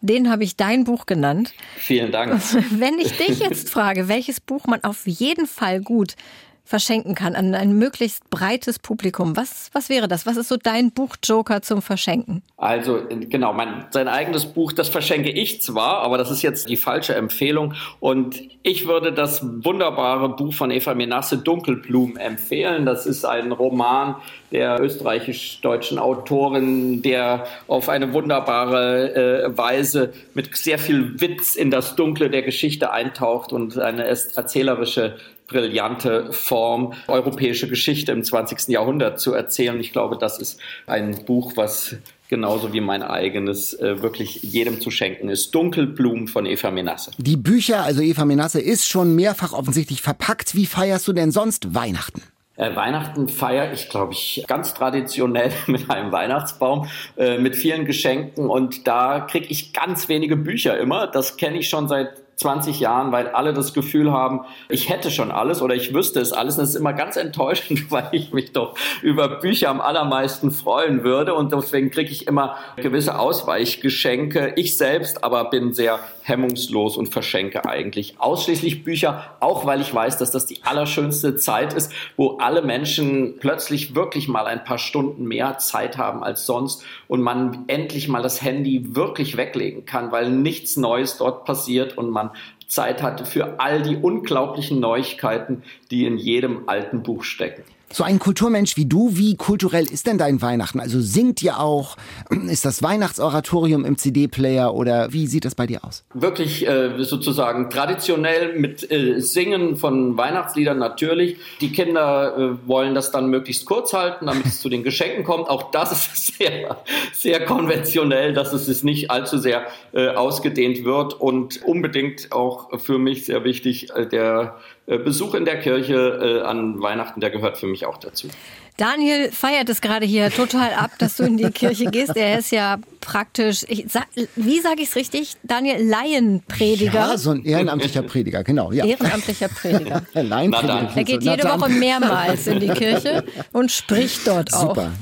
den habe ich dein Buch genannt. Vielen Dank. [LAUGHS] Wenn ich dich jetzt frage, welches Buch man auf jeden Fall gut verschenken kann an ein möglichst breites Publikum. Was, was wäre das? Was ist so dein Buchjoker zum Verschenken? Also genau, mein, sein eigenes Buch, das verschenke ich zwar, aber das ist jetzt die falsche Empfehlung. Und ich würde das wunderbare Buch von Eva Menasse Dunkelblumen empfehlen. Das ist ein Roman der österreichisch-deutschen Autorin, der auf eine wunderbare äh, Weise mit sehr viel Witz in das Dunkle der Geschichte eintaucht und eine erzählerische brillante Form, europäische Geschichte im 20. Jahrhundert zu erzählen. Ich glaube, das ist ein Buch, was genauso wie mein eigenes äh, wirklich jedem zu schenken ist. Dunkelblumen von Eva Menasse. Die Bücher, also Eva Menasse, ist schon mehrfach offensichtlich verpackt. Wie feierst du denn sonst Weihnachten? Äh, Weihnachten feiere ich, glaube ich, ganz traditionell [LAUGHS] mit einem Weihnachtsbaum, äh, mit vielen Geschenken und da kriege ich ganz wenige Bücher immer. Das kenne ich schon seit 20 Jahren, weil alle das Gefühl haben, ich hätte schon alles oder ich wüsste es alles. Und das ist immer ganz enttäuschend, [LAUGHS] weil ich mich doch über Bücher am allermeisten freuen würde. Und deswegen kriege ich immer gewisse Ausweichgeschenke. Ich selbst aber bin sehr hemmungslos und verschenke eigentlich ausschließlich Bücher, auch weil ich weiß, dass das die allerschönste Zeit ist, wo alle Menschen plötzlich wirklich mal ein paar Stunden mehr Zeit haben als sonst und man endlich mal das Handy wirklich weglegen kann, weil nichts Neues dort passiert und man Zeit hatte für all die unglaublichen Neuigkeiten, die in jedem alten Buch stecken. So ein Kulturmensch wie du, wie kulturell ist denn dein Weihnachten? Also singt ihr auch? [CLEARS THROAT] Ist das Weihnachtsoratorium im CD-Player oder wie sieht das bei dir aus? Wirklich äh, sozusagen traditionell mit äh, Singen von Weihnachtsliedern natürlich. Die Kinder äh, wollen das dann möglichst kurz halten, damit es zu den Geschenken kommt. Auch das ist [LAUGHS] sehr, sehr konventionell, dass es nicht allzu sehr äh, ausgedehnt wird und unbedingt auch für mich sehr wichtig äh, der Besuch in der Kirche äh, an Weihnachten, der gehört für mich auch dazu. Daniel feiert es gerade hier total ab, dass du in die Kirche gehst. Er ist ja praktisch, ich, sag, wie sage ich es richtig? Daniel, Laienprediger. Ja, so ein ehrenamtlicher Prediger, genau. Ja. Ehrenamtlicher Prediger. [LAUGHS] Laienprediger. Er geht jede Woche mehrmals in die Kirche und spricht dort auch. Super.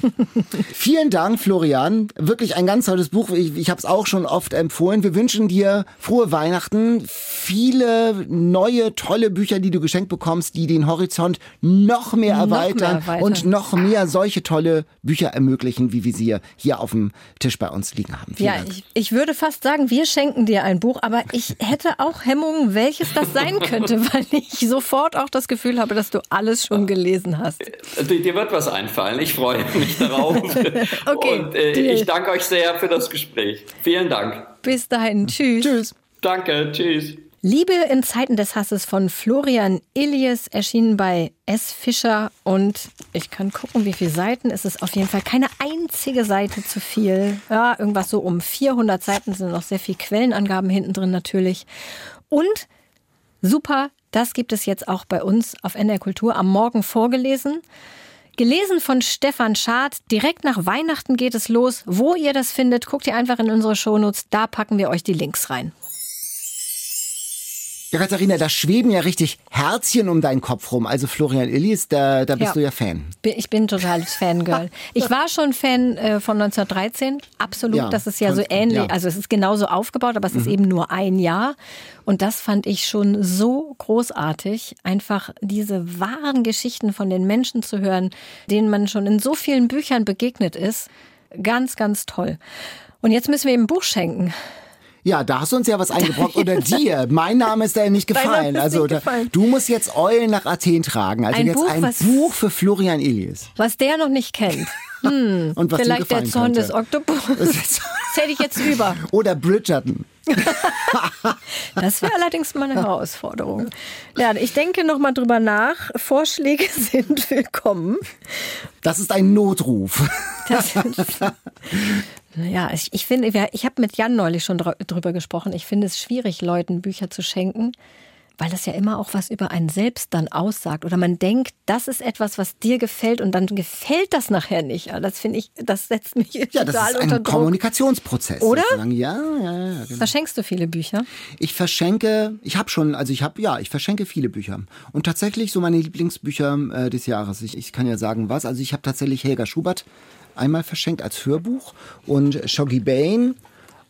Vielen Dank, Florian. Wirklich ein ganz tolles Buch. Ich, ich habe es auch schon oft empfohlen. Wir wünschen dir frohe Weihnachten, viele neue, tolle Bücher, die du geschenkt bekommst, die den Horizont noch mehr erweitern, noch mehr erweitern. und noch noch mehr solche tolle Bücher ermöglichen, wie wir sie hier auf dem Tisch bei uns liegen haben. Vielen ja, ich, ich, würde fast sagen, wir schenken dir ein Buch, aber ich hätte auch Hemmungen, welches das sein könnte, [LAUGHS] weil ich sofort auch das Gefühl habe, dass du alles schon gelesen hast. Äh, dir wird was einfallen. Ich freue mich darauf. [LAUGHS] okay, Und äh, ich danke euch sehr für das Gespräch. Vielen Dank. Bis dahin. Tschüss. Tschüss. Danke. Tschüss. Liebe in Zeiten des Hasses von Florian Illies erschienen bei S. Fischer und ich kann gucken, wie viele Seiten. Es ist auf jeden Fall keine einzige Seite zu viel. Ja, irgendwas so um 400 Seiten sind noch sehr viele Quellenangaben hinten drin natürlich. Und super, das gibt es jetzt auch bei uns auf NR Kultur am Morgen vorgelesen. Gelesen von Stefan Schad. Direkt nach Weihnachten geht es los. Wo ihr das findet, guckt ihr einfach in unsere Shownotes. Da packen wir euch die Links rein. Ja, Katharina, da schweben ja richtig Herzchen um deinen Kopf rum. Also Florian Illies, da, da bist Ja. du ja Fan. Ich bin totales Fangirl. [LAUGHS] Ich war schon Fan äh, von 1913, absolut. Ja, das ist ja so ähnlich. ja. Mhm. Also es ist genauso aufgebaut, aber es ist eben nur ein Jahr. Und das fand ich schon so großartig, einfach diese wahren Geschichten von den Menschen zu hören, denen man schon in so vielen Büchern begegnet ist. Ganz, ganz toll. Und jetzt müssen wir ihm ein Buch schenken. Ja, da hast du uns ja was eingebrockt. Oder [LAUGHS] dir. Mein Name ist dir nicht Dein Name gefallen. ist Also nicht da, gefallen. du musst jetzt Eulen nach Athen tragen. Also Ein jetzt Buch, ein was- Buch für Florian Illies. Was der noch nicht kennt. Hm, [LAUGHS] Und was dir vielleicht der Zorn könnte. des Oktopus. [LAUGHS] Das hätte ich jetzt über. Oder Bridgerton. Das wäre allerdings mal eine Herausforderung. Ja, ich denke noch mal drüber nach. Vorschläge sind willkommen. Das ist ein Notruf. Das ja, ich, ich finde, ich habe mit Jan neulich schon dr- drüber gesprochen. Ich finde es schwierig, Leuten Bücher zu schenken, weil das ja immer auch was über einen selbst dann aussagt. Oder man denkt, das ist etwas, was dir gefällt und dann gefällt das nachher nicht. Das finde ich, das setzt mich Ja, das total ist unter ein Druck. Kommunikationsprozess. Oder? sozusagen. Ja, ja, ja. Genau. Verschenkst du viele Bücher? Ich verschenke, ich habe schon, also ich habe, ja, ich verschenke viele Bücher. Und tatsächlich so meine Lieblingsbücher äh, des Jahres. Ich, ich kann ja sagen, was. Also ich habe tatsächlich Helga Schubert einmal verschenkt als Hörbuch und Shoggy Bain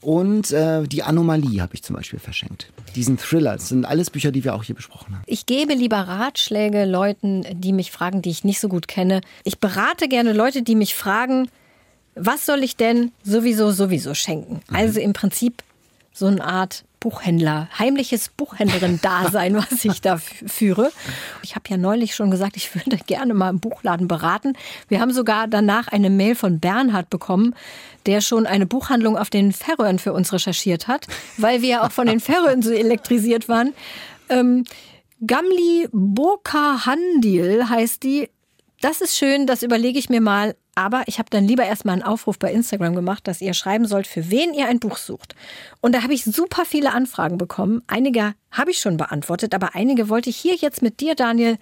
und äh, Die Anomalie habe ich zum Beispiel verschenkt. Diesen Thriller. Das sind alles Bücher, die wir auch hier besprochen haben. Ich gebe lieber Ratschläge Leuten, die mich fragen, die ich nicht so gut kenne. Ich berate gerne Leute, die mich fragen, was soll ich denn sowieso, sowieso schenken? Also im Prinzip so eine Art Buchhändler, heimliches Buchhändlerin-Dasein, [LAUGHS] was ich da führe. Ich habe ja neulich schon gesagt, ich würde gerne mal im Buchladen beraten. Wir haben sogar danach eine Mail von Bernhard bekommen, der schon eine Buchhandlung auf den Färöern für uns recherchiert hat, weil wir ja auch von den [LAUGHS] Färöern so elektrisiert waren. Ähm, Gamli Boka Handil heißt die. Das ist schön, das überlege ich mir mal. Aber ich habe dann lieber erstmal einen Aufruf bei Instagram gemacht, dass ihr schreiben sollt, für wen ihr ein Buch sucht. Und da habe ich super viele Anfragen bekommen. Einige habe ich schon beantwortet, aber einige wollte ich hier jetzt mit dir, Daniel,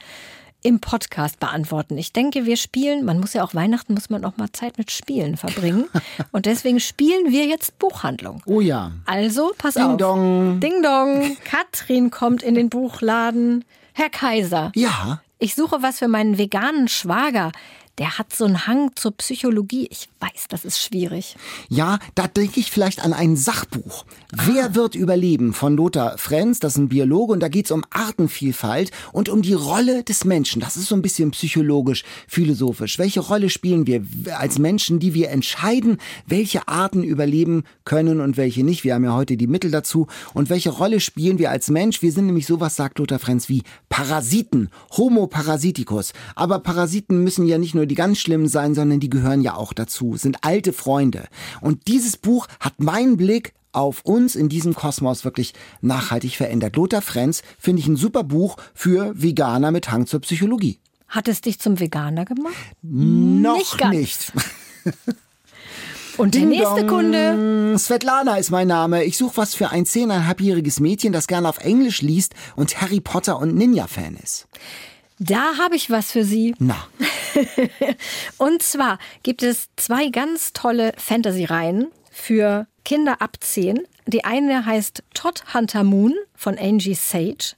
im Podcast beantworten. Ich denke, wir spielen, man muss ja auch Weihnachten, muss man auch mal Zeit mit Spielen verbringen. [LAUGHS] Und deswegen spielen wir jetzt Buchhandlung. Oh ja. Also, pass Ding auf. dong. Ding dong. Katrin kommt in den Buchladen. Herr Kaiser. Ja. Ich suche was für meinen veganen Schwager. Der hat so einen Hang zur Psychologie. Ich weiß, das ist schwierig. Ja, da denke ich vielleicht an ein Sachbuch. Wer wird überleben von Lothar Frenz, das ist ein Biologe und da geht's um Artenvielfalt und um die Rolle des Menschen. Das ist so ein bisschen psychologisch, philosophisch. Welche Rolle spielen wir als Menschen, die wir entscheiden, welche Arten überleben können und welche nicht? Wir haben ja heute die Mittel dazu. Und welche Rolle spielen wir als Mensch? Wir sind nämlich sowas, sagt Lothar Frenz, wie Parasiten, Homo parasiticus. Aber Parasiten müssen ja nicht nur die ganz schlimmen sein, sondern die gehören ja auch dazu, sind alte Freunde. Und dieses Buch hat meinen Blick auf uns in diesem Kosmos wirklich nachhaltig verändert. Lothar Frenz finde ich ein super Buch für Veganer mit Hang zur Psychologie. Hat es dich zum Veganer gemacht? Noch Nicht ganz. nicht. [LAUGHS] Und der Ding nächste dong. Kunde. Svetlana ist mein Name. Ich suche was für ein zehneinhalbjähriges Mädchen, das gerne auf Englisch liest und Harry Potter und Ninja-Fan ist. Da habe ich was für Sie. Na, [LAUGHS] Und zwar gibt es zwei ganz tolle Fantasy-Reihen für Kinder ab 10. Die eine heißt Todd Hunter Moon von Angie Sage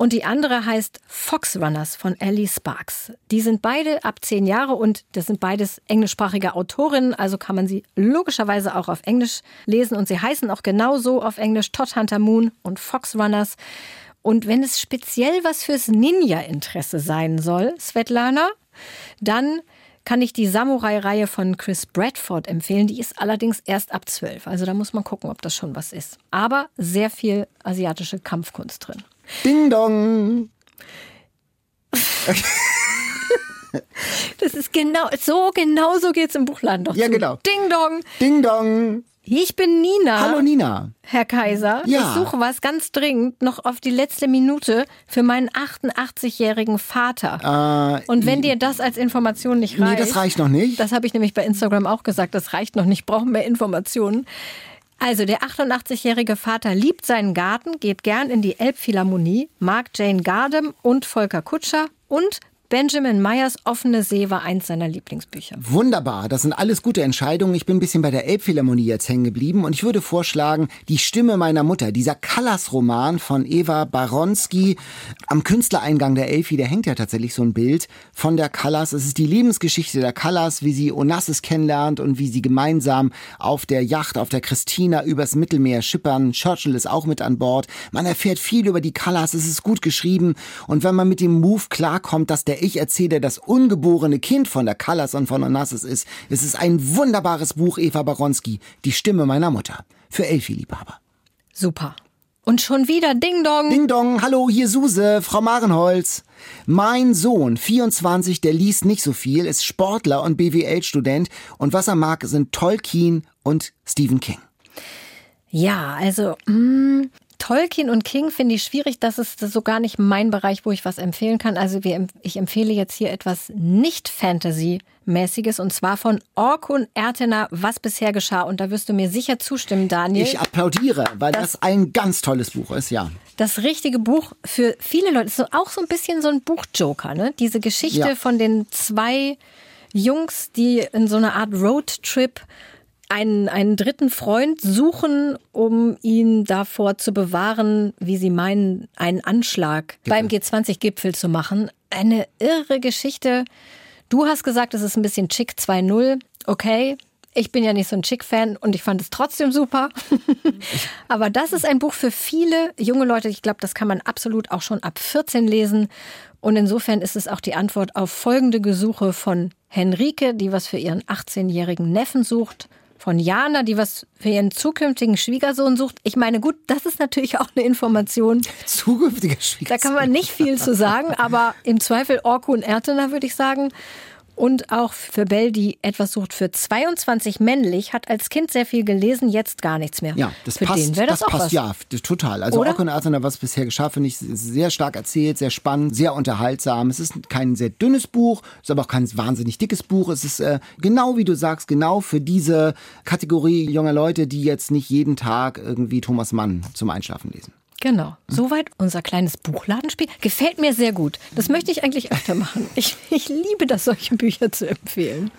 und die andere heißt Fox Runners von Ellie Sparks. Die sind beide ab 10 Jahre und das sind beides englischsprachige Autorinnen, also kann man sie logischerweise auch auf Englisch lesen und sie heißen auch genauso auf Englisch Todd Hunter Moon und Fox Runners. Und wenn es speziell was fürs Ninja-Interesse sein soll, Svetlana, dann kann ich die Samurai-Reihe von Chris Bradford empfehlen. Die ist allerdings erst ab 12. Also da muss man gucken, ob das schon was ist. Aber sehr viel asiatische Kampfkunst drin. Ding Dong. Das ist genau, so genau so geht's im Buchladen doch Ja, zu. genau. Ding dong. Ding Dong. Ich bin Nina. Hallo Nina. Herr Kaiser, Ja. ich suche was ganz dringend noch auf die letzte Minute für meinen 88-jährigen Vater. Und wenn dir das als Information nicht reicht. Äh, Nee, das reicht noch nicht. Das habe ich nämlich bei Instagram auch gesagt, das reicht noch nicht, brauchen mehr Informationen. Also der 88-jährige Vater liebt seinen Garten, geht gern in die Elbphilharmonie, mag Jane Gardem und Volker Kutscher und Benjamin Meyers Offene See war eins seiner Lieblingsbücher. Wunderbar, das sind alles gute Entscheidungen. Ich bin ein bisschen bei der Elbphilharmonie jetzt hängen geblieben und ich würde vorschlagen, Die Stimme meiner Mutter, dieser Callas-Roman von Eva Baronski. Am Künstlereingang der Elfi, da hängt ja tatsächlich so ein Bild von der Callas. Es ist die Lebensgeschichte der Callas, wie sie Onassis kennenlernt und wie sie gemeinsam auf der Yacht, auf der Christina übers Mittelmeer schippern. Churchill ist auch mit an Bord. Man erfährt viel über die Callas, es ist gut geschrieben und wenn man mit dem Move klarkommt, dass der Ich-Erzähler das ungeborene Kind von der Callas und von Onassis ist, es ist ein wunderbares Buch, Eva Baronski, Die Stimme meiner Mutter, für Elfi-Liebhaber. Super. Und schon wieder Ding Dong. Ding Dong, hallo, hier Suse, Frau Marenholz. Mein Sohn, 24, der liest nicht so viel, ist Sportler und BWL-Student und was er mag, sind Tolkien und Stephen King. Ja, also mh, mm, Tolkien und King finde ich schwierig. Das ist so gar nicht mein Bereich, wo ich was empfehlen kann. Also wir, ich empfehle jetzt hier etwas nicht Fantasy-mäßiges und zwar von Orkun Ertener, was bisher geschah. Und da wirst du mir sicher zustimmen, Daniel. Ich applaudiere, weil das, das ein ganz tolles Buch ist, ja. Das richtige Buch für viele Leute ist auch so ein bisschen so ein Buchjoker, ne? Diese Geschichte ja. von den zwei Jungs, die in so einer Art Roadtrip einen, einen dritten Freund suchen, um ihn davor zu bewahren, wie sie meinen, einen Anschlag Gipfel. beim G20-Gipfel zu machen. Eine irre Geschichte. Du hast gesagt, es ist ein bisschen Chick 2.0. Okay, ich bin ja nicht so ein Chick-Fan und ich fand es trotzdem super. [LAUGHS] Aber das ist ein Buch für viele junge Leute. Ich glaube, das kann man absolut auch schon ab 14 lesen. Und insofern ist es auch die Antwort auf folgende Gesuche von Henrike, die was für ihren 18-jährigen Neffen sucht von Jana, die was für ihren zukünftigen Schwiegersohn sucht. Ich meine, gut, das ist natürlich auch eine Information. [LAUGHS] Zukünftiger Schwiegersohn. Da kann man nicht viel zu sagen, aber im Zweifel Orko und Ertener würde ich sagen. Und auch für Bell, die etwas sucht für 22 männlich, hat als Kind sehr viel gelesen, jetzt gar nichts mehr. Ja, das für passt. das, das passt, was. ja, total. Also Oder? Orko und Arthur, was bisher geschah, finde ich sehr stark erzählt, sehr spannend, sehr unterhaltsam. Es ist kein sehr dünnes Buch, es ist aber auch kein wahnsinnig dickes Buch. Es ist äh, genau wie du sagst, genau für diese Kategorie junger Leute, die jetzt nicht jeden Tag irgendwie Thomas Mann zum Einschlafen lesen. Genau. Soweit unser kleines Buchladenspiel. Gefällt mir sehr gut. Das möchte ich eigentlich öfter machen. Ich, ich liebe das, solche Bücher zu empfehlen.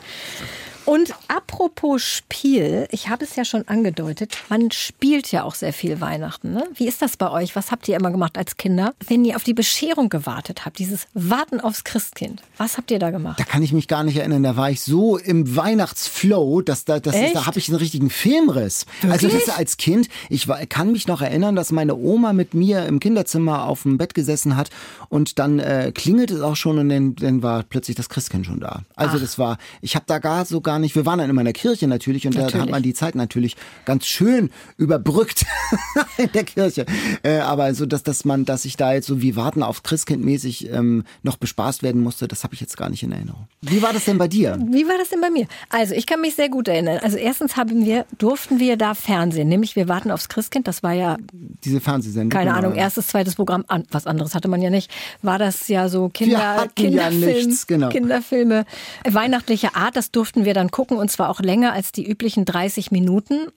Und apropos Spiel, ich habe es ja schon angedeutet, man spielt ja auch sehr viel Weihnachten. Ne? Wie ist das bei euch? Was habt ihr immer gemacht als Kinder, wenn ihr auf die Bescherung gewartet habt? Dieses Warten aufs Christkind. Was habt ihr da gemacht? Da kann ich mich gar nicht erinnern. Da war ich so im Weihnachtsflow, dass da, das ist, da habe ich einen richtigen Filmriss. Wirklich? Also das als Kind, ich war, kann mich noch erinnern, dass meine Oma mit mir im Kinderzimmer auf dem Bett gesessen hat und dann äh, klingelt es auch schon und dann, dann war plötzlich das Christkind schon da. Also Ach. das war, ich habe da gar so gar nicht, wir waren dann immer in der Kirche natürlich und natürlich. da hat man die Zeit natürlich ganz schön überbrückt [LAUGHS] in der Kirche. Äh, aber so, dass, dass man, dass ich da jetzt so wie Warten auf Christkind mäßig ähm, noch bespaßt werden musste, das habe ich jetzt gar nicht in Erinnerung. Wie war das denn bei dir? Wie war das denn bei mir? Also ich kann mich sehr gut erinnern. Also erstens haben wir, durften wir da Fernsehen, nämlich wir warten aufs Christkind, das war ja diese Fernsehsendung. Keine Ahnung, erstes, zweites Programm, was anderes hatte man ja nicht. War das ja so Kinder, Kinderfilm, ja nichts, genau. Kinderfilme weihnachtlicher Art, das durften wir dann gucken und zwar auch länger als die üblichen 30 Minuten.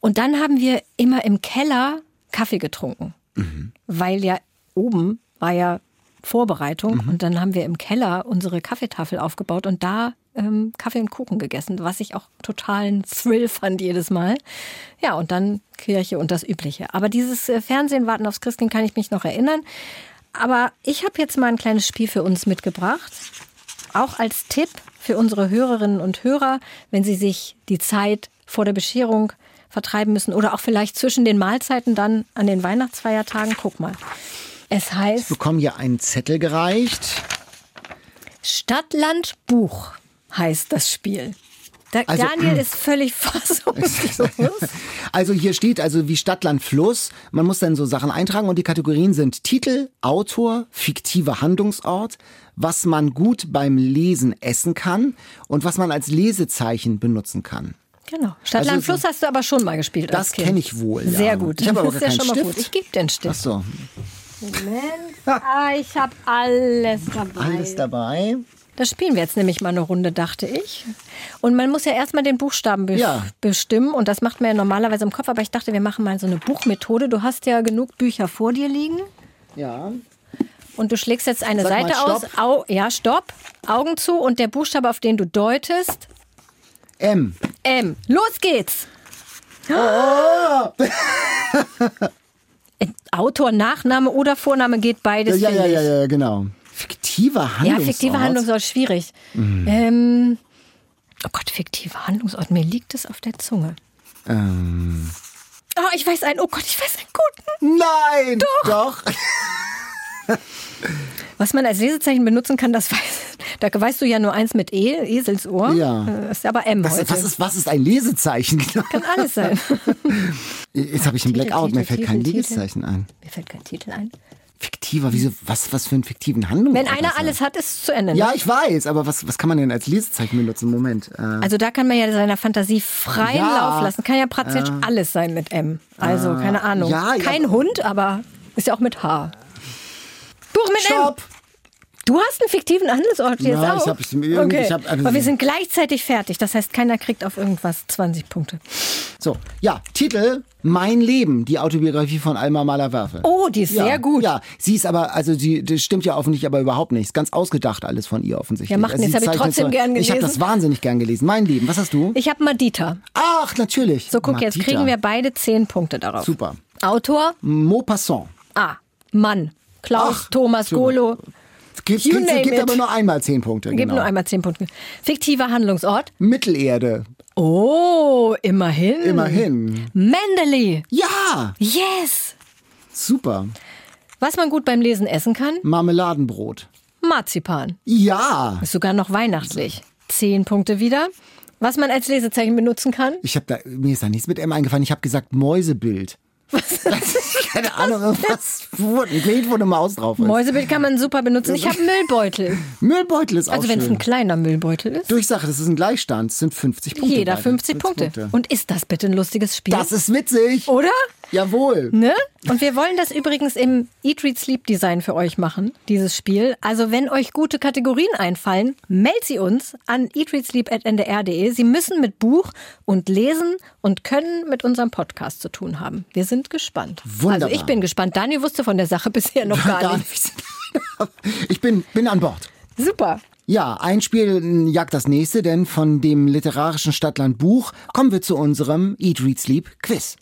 Und dann haben wir immer im Keller Kaffee getrunken, mhm. weil ja oben war ja Vorbereitung mhm. und dann haben wir im Keller unsere Kaffeetafel aufgebaut und da ähm, Kaffee und Kuchen gegessen, was ich auch totalen Thrill fand jedes Mal. Ja, und dann Kirche und das Übliche. Aber dieses äh, Fernsehen warten aufs Christkind kann ich mich noch erinnern. Aber ich habe jetzt mal ein kleines Spiel für uns mitgebracht. Auch als Tipp für unsere Hörerinnen und Hörer, wenn sie sich die Zeit vor der Bescherung vertreiben müssen oder auch vielleicht zwischen den Mahlzeiten dann an den Weihnachtsfeiertagen. Guck mal. Es heißt. Ich bekomme hier einen Zettel gereicht. Stadtland Buch heißt das Spiel. Da, also, Daniel ist völlig [LAUGHS] fassungslos. [LAUGHS] Also hier steht also wie Stadtland Fluss. Man muss dann so Sachen eintragen und die Kategorien sind Titel, Autor, fiktiver Handlungsort, was man gut beim Lesen essen kann und was man als Lesezeichen benutzen kann. Genau. Stadtland also, Fluss hast du aber schon mal gespielt. Das kenne ich wohl. Ja. Sehr gut. Ich habe aber [LAUGHS] gar keinen ja schon Stift. Mal gut. Ich gebe den Stift. Ach so. Moment. Ah, ich habe alles dabei. Alles dabei. Das spielen wir jetzt nämlich mal eine Runde, dachte ich. Und man muss ja erstmal den Buchstaben be ja. bestimmen. Und das macht man ja normalerweise im Kopf. Aber ich dachte, wir machen mal so eine Buchmethode. Du hast ja genug Bücher vor dir liegen. Ja. und du schlägst jetzt eine Sag mal, Seite aus. stopp. Au, ja, stopp. Augen zu und der Buchstabe, auf den du deutest, M. M. Los geht's. Oh. [LAUGHS] Autor, Nachname oder Vorname geht beides. Ja, ja, ja, ja, genau. Fiktiver Ja, Handlungsort. fiktive Handlungsort schwierig. Mhm. Ähm, oh Gott, fiktiver Handlungsort. Mir liegt es auf der Zunge. Ähm. Oh, ich weiß einen. Oh Gott, ich weiß einen guten. Nein! Doch! [LAUGHS] Was man als Lesezeichen benutzen kann, das weiß, da weißt du ja nur eins mit E, Eselsohr. Ja. Äh, Das ist aber M Was, heute. was, ist, was ist ein Lesezeichen? Kann alles sein. [LAUGHS] Jetzt habe ich einen Titel, Blackout, mir Titel, fällt kein Titel, Lesezeichen ein. Mir fällt kein Titel ein. Fiktiver, wieso, was, was für einen fiktiven Handlungsort? Wenn einer das alles hat, ist es zu Ende. ne? Ja, ich weiß, aber was, was kann man denn als Lesezeichen benutzen? Moment. Äh, Also da kann man ja seiner Fantasie freien Ja. Lauf lassen. Kann ja praktisch alles sein mit M. Also, keine Ahnung. ja, ja, Kein aber- Hund, aber ist ja auch mit H. Buch mit M. Du hast einen fiktiven Handelsort jetzt Ja, auch? ich hab- ich- okay. ich hab- Aber wir sind gleichzeitig fertig. Das heißt, keiner kriegt auf irgendwas 20 Punkte. So, ja, Titel Mein Leben, die Autobiografie von Alma Mahler-Werfel. Oh, die ist ja, sehr gut. Ja, sie ist aber, also sie, das stimmt ja offensichtlich aber überhaupt nicht. Ist ganz ausgedacht alles von ihr offensichtlich. Ja, macht Also nichts, sie hab ich trotzdem gern Ich habe gelesen. das wahnsinnig gern gelesen. Mein Leben, was hast du? Ich habe Madita. Ach, natürlich. So, guck, jetzt Matita. kriegen wir beide 10 Punkte darauf. Super. Autor Maupassant. A. Mann. Klaus Ach, Thomas. Golo. Gibt, You gibt, name gibt it. aber nur einmal zehn Punkte. Gib genau. nur einmal 10 Punkte. Fiktiver Handlungsort. Mittelerde. Oh, immerhin. Immerhin. Mendele. Ja, Yes. super. Was man gut beim Lesen essen kann? Marmeladenbrot. Marzipan. Ja. Ist sogar noch weihnachtlich. 10 Punkte wieder. Was man als Lesezeichen benutzen kann? Ich habe da mir ist da nichts mit M eingefallen. Ich habe gesagt Mäusebild. Was? [LAUGHS] [LAUGHS] Keine Ahnung, ein Bild, wo eine Maus drauf ist. Mäusebild kann man super benutzen. Ich habe Müllbeutel. Müllbeutel ist auch Also wenn es schön. ein kleiner Müllbeutel ist. Durchsache, das ist ein Gleichstand. Es sind 50 Punkte. Jeder beide. 50 Punkte. Und ist das bitte ein lustiges Spiel? Das ist witzig. Oder? Jawohl. Ne? Und wir wollen das übrigens im Eat, Read, Sleep Design für euch machen, dieses Spiel. Also wenn euch gute Kategorien einfallen, meldet sie uns an eatreadsleep.ndr.de. Sie müssen mit Buch und Lesen und können mit unserem Podcast zu tun haben. Wir sind gespannt. Wunderbar. Also ich bin gespannt. Dani wusste von der Sache bisher noch gar, Gar nichts. nichts. [LAUGHS] Ich bin, bin an Bord. Super. Ja, ein Spiel jagt das nächste, denn von dem literarischen Stadtland Buch kommen wir zu unserem Eat, Read, Sleep Quiz.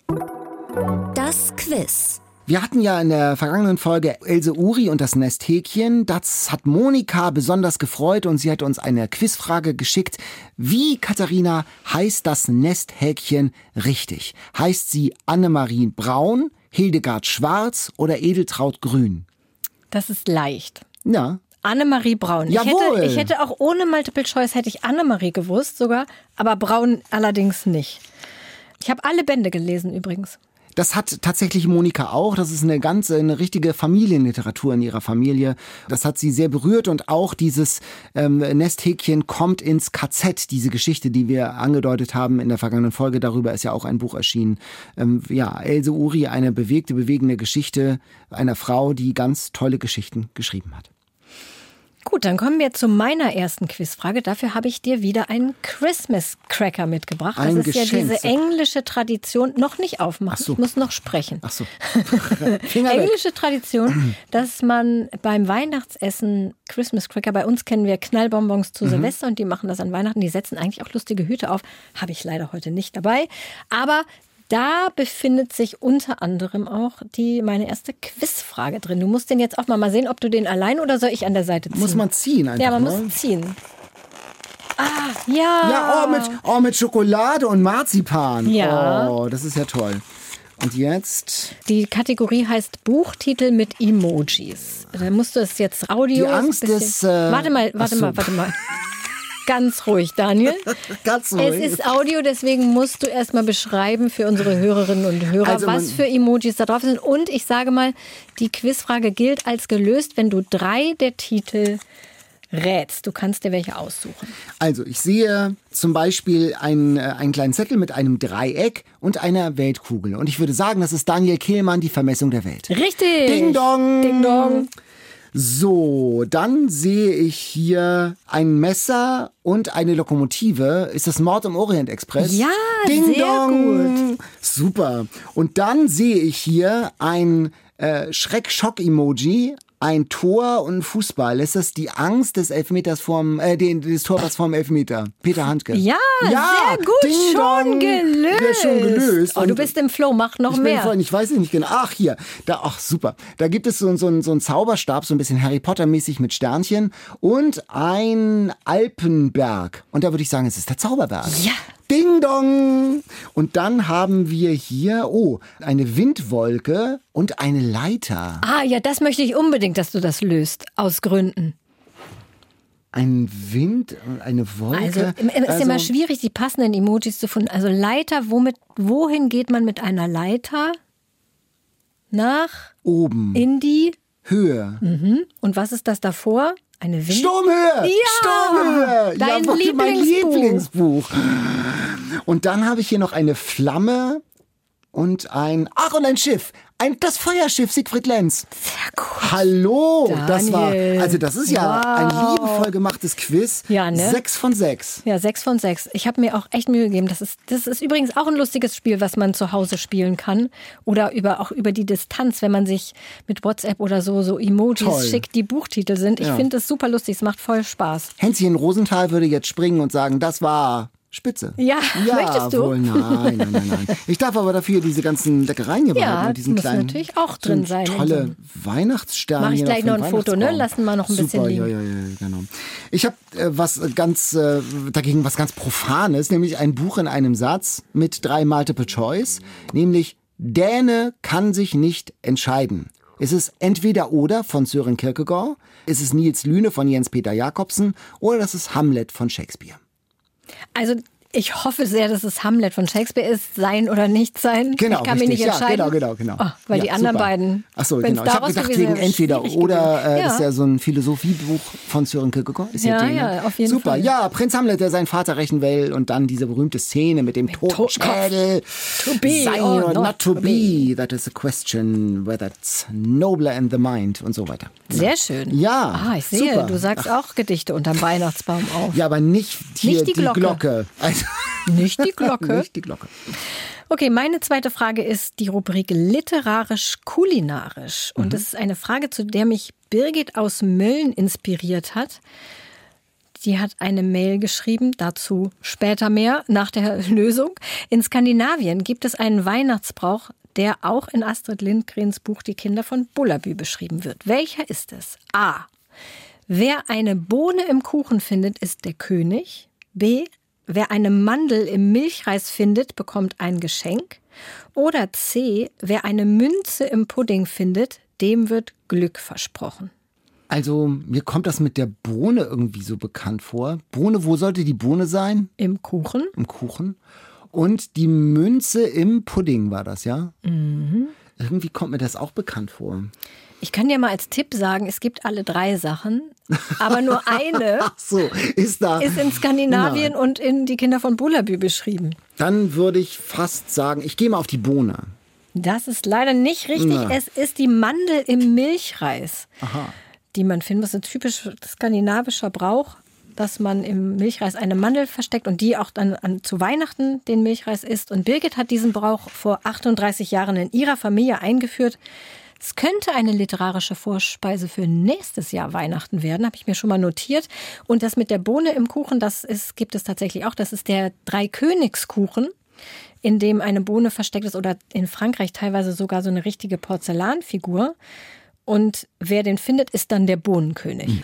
Das Quiz. Wir hatten ja in der vergangenen Folge Else Uri und das Nesthäkchen. Das hat Monika besonders gefreut und sie hat uns eine Quizfrage geschickt. Wie, Katharina, heißt das Nesthäkchen richtig? Heißt sie Annemarie Braun, Hildegard Schwarz oder Edeltraut Grün? Das ist leicht. Ja, Annemarie Braun. Ich hätte, ich hätte auch ohne Multiple Choice hätte ich Annemarie gewusst sogar, aber Braun allerdings nicht. Ich habe alle Bände gelesen übrigens. Das hat tatsächlich Monika auch. Das ist eine ganze, eine richtige Familienliteratur in ihrer Familie. Das hat sie sehr berührt und auch dieses ähm, Nesthäkchen kommt ins KZ. Diese Geschichte, die wir angedeutet haben in der vergangenen Folge, darüber ist ja auch ein Buch erschienen. Ähm, ja, Else Uri, eine bewegte, bewegende Geschichte einer Frau, die ganz tolle Geschichten geschrieben hat. Gut, dann kommen wir zu meiner ersten Quizfrage. Dafür habe ich dir wieder einen Christmas Cracker mitgebracht. Das Ein ist ja Geschenk. diese englische Tradition. Noch nicht aufmachen, Ach so. ich muss noch sprechen. Ach so. [LAUGHS] Englische Tradition, dass man beim Weihnachtsessen Christmas Cracker, bei uns kennen wir Knallbonbons Mhm. zu Silvester und die machen das an Weihnachten. Die setzen eigentlich auch lustige Hüte auf. Habe ich leider heute nicht dabei. Aber da befindet sich unter anderem auch die meine erste Quizfrage drin. Du musst den jetzt auch mal mal sehen, ob du den allein oder soll ich an der Seite ziehen? Muss man ziehen einfach, Ja, man ne? muss ziehen. Ah, ja. Ja, oh mit, oh, mit Schokolade und Marzipan. Ja. Oh, das ist ja toll. Und jetzt Die Kategorie heißt Buchtitel mit Emojis. Da musst du es jetzt Audio. Die Angst bisschen- des, äh, warte mal, warte so. mal, warte mal. [LAUGHS] Ganz ruhig, Daniel. [LAUGHS] ganz Es ruhig. ist Audio, deswegen musst du erstmal beschreiben für unsere Hörerinnen und Hörer, Also was für Emojis da drauf sind. Und ich sage mal, die Quizfrage gilt als gelöst, wenn du drei der Titel rätst. Du kannst dir welche aussuchen. Also, ich sehe zum Beispiel einen, äh, einen kleinen Zettel mit einem Dreieck und einer Weltkugel. Und ich würde sagen, das ist Daniel Kehlmann, die Vermessung der Welt. Richtig. Ding dong. Ding dong. So, dann sehe ich hier ein Messer und eine Lokomotive. Ist das Mord im Orient Express? Ja, Ding sehr dong. Super. Und dann sehe ich hier ein äh, Schreck-Schock-Emoji, ein Tor und ein Fußball. Ist das die Angst des Elfmeters vorm, äh, des Torwarts vorm Elfmeter? Peter Handke. Ja, sehr gut, Ding schon gelöst. Ja, schon gelöst. Oh, du bist im Flow, mach noch ich mehr. voll, ich weiß es nicht genau. Ach, hier. Da, ach, super. Da gibt es so, so, so einen Zauberstab, so ein bisschen Harry Potter-mäßig mit Sternchen und ein Alpenberg. Und da würde ich sagen, es ist der Zauberberg. Ja. Ding dong! Und dann haben wir hier, oh, eine Windwolke und eine Leiter. Ah, ja, das möchte ich unbedingt, dass du das löst, aus Gründen. Ein Wind und eine Wolke. Also ist Also, immer schwierig, die passenden Emojis zu finden. Also Leiter, womit, wohin geht man mit einer Leiter? Nach Oben. in die Höhe. und was ist das davor? Eine Wind. Sturmhöhe! Ja! Sturmhöhe! Dein ja, wirklich mein Lieblingsbuch. Lieblingsbuch. Und dann habe ich hier noch eine Flamme und ein, ach, und ein Schiff. Ein, das Feuerschiff Siegfried Lenz. Sehr gut. Hallo! Das war, Daniel. also das ist ja Wow. ein liebevoll gemachtes Quiz. Ja, ne? Sechs von sechs. Ja, sechs von sechs. Ich habe mir auch echt Mühe gegeben. Das ist, das ist übrigens auch ein lustiges Spiel, was man zu Hause spielen kann. Oder über, auch über die Distanz, wenn man sich mit WhatsApp oder so, so Emojis Toll. schickt, die Buchtitel sind. Ich Ja. finde das super lustig. Es macht voll Spaß. Hänschen Rosenthal würde jetzt springen und sagen, das war Spitze. Ja, ja möchtest du? Wohl, nein, nein, nein, nein. Ich darf aber dafür diese ganzen Leckereien hier Ja, behalten diesen muss kleinen. natürlich auch drin sein so Tolle Weihnachtssterne. Mach ich gleich noch ein Foto, ne? Lassen wir noch ein Super, bisschen liegen. Ja, ja, ja, genau. Ich habe äh, was ganz äh, dagegen was ganz Profanes, nämlich ein Buch in einem Satz mit drei Multiple Choice, nämlich Däne kann sich nicht entscheiden. Es ist entweder oder von Sören Kierkegaard, es ist Nils Lüne von Jens-Peter Jakobsen oder das ist Hamlet von Shakespeare. Also ich hoffe sehr, dass es Hamlet von Shakespeare ist, sein oder nicht sein. Genau, ich kann richtig. mich nicht entscheiden. Ja, genau, genau, genau. Oh, weil Ja, die anderen super. beiden. Ach so, wenn's genau. Ich habe gedacht wegen entweder oder. Äh, ja. Das ist ja so ein Philosophiebuch von Sören Kierkegaard. Ist Ja, ja, auf jeden Super. Fall. Ja, Prinz Hamlet, der seinen Vater rächen will und dann diese berühmte Szene mit dem Totenschädel. To be Sein or not not to to be. That is a question whether it's nobler in the mind und so weiter. Sehr schön. Ja, Ah, ich sehe, super. du sagst auch Gedichte unterm Weihnachtsbaum auf. Ja, aber nicht hier Nicht die Glocke. Also, [LAUGHS] Nicht die Glocke. nicht die Glocke. Okay, meine zweite Frage ist die Rubrik literarisch-kulinarisch. Und das ist eine Frage, zu der mich Birgit aus Mölln inspiriert hat. Die hat eine Mail geschrieben, dazu später mehr, nach der [LAUGHS] Lösung. In Skandinavien gibt es einen Weihnachtsbrauch, der auch in Astrid Lindgrens Buch Die Kinder von Bullabü beschrieben wird. Welcher ist es? A. Wer eine Bohne im Kuchen findet, ist der König. B. Wer eine Mandel im Milchreis findet, bekommt ein Geschenk. Oder C. Wer eine Münze im Pudding findet, dem wird Glück versprochen. Also, mir kommt das mit der Bohne irgendwie so bekannt vor. Bohne, wo sollte die Bohne sein? Im Kuchen? Im Kuchen. Und die Münze im Pudding war das, ja? Mhm. Irgendwie kommt mir das auch bekannt vor. Ich kann dir mal als Tipp sagen, es gibt alle drei Sachen, aber nur [LAUGHS] eine so, ist da. ist in Skandinavien und in Die Kinder von Bullabü beschrieben. Dann würde ich fast sagen, ich gehe mal auf die Bohne. Das ist leider nicht richtig. Na. Es ist die Mandel im Milchreis, die man findet. Das ist ein typisch skandinavischer Brauch, dass man im Milchreis eine Mandel versteckt und die auch dann an, zu Weihnachten den Milchreis isst. Und Birgit hat diesen Brauch vor 38 Jahren in ihrer Familie eingeführt. Es könnte eine literarische Vorspeise für nächstes Jahr Weihnachten werden, habe ich mir schon mal notiert. Und das mit der Bohne im Kuchen, das ist, gibt es tatsächlich auch. Das ist der Dreikönigskuchen in dem eine Bohne versteckt ist oder in Frankreich teilweise sogar so eine richtige Porzellanfigur. Und wer den findet, ist dann der Bohnenkönig.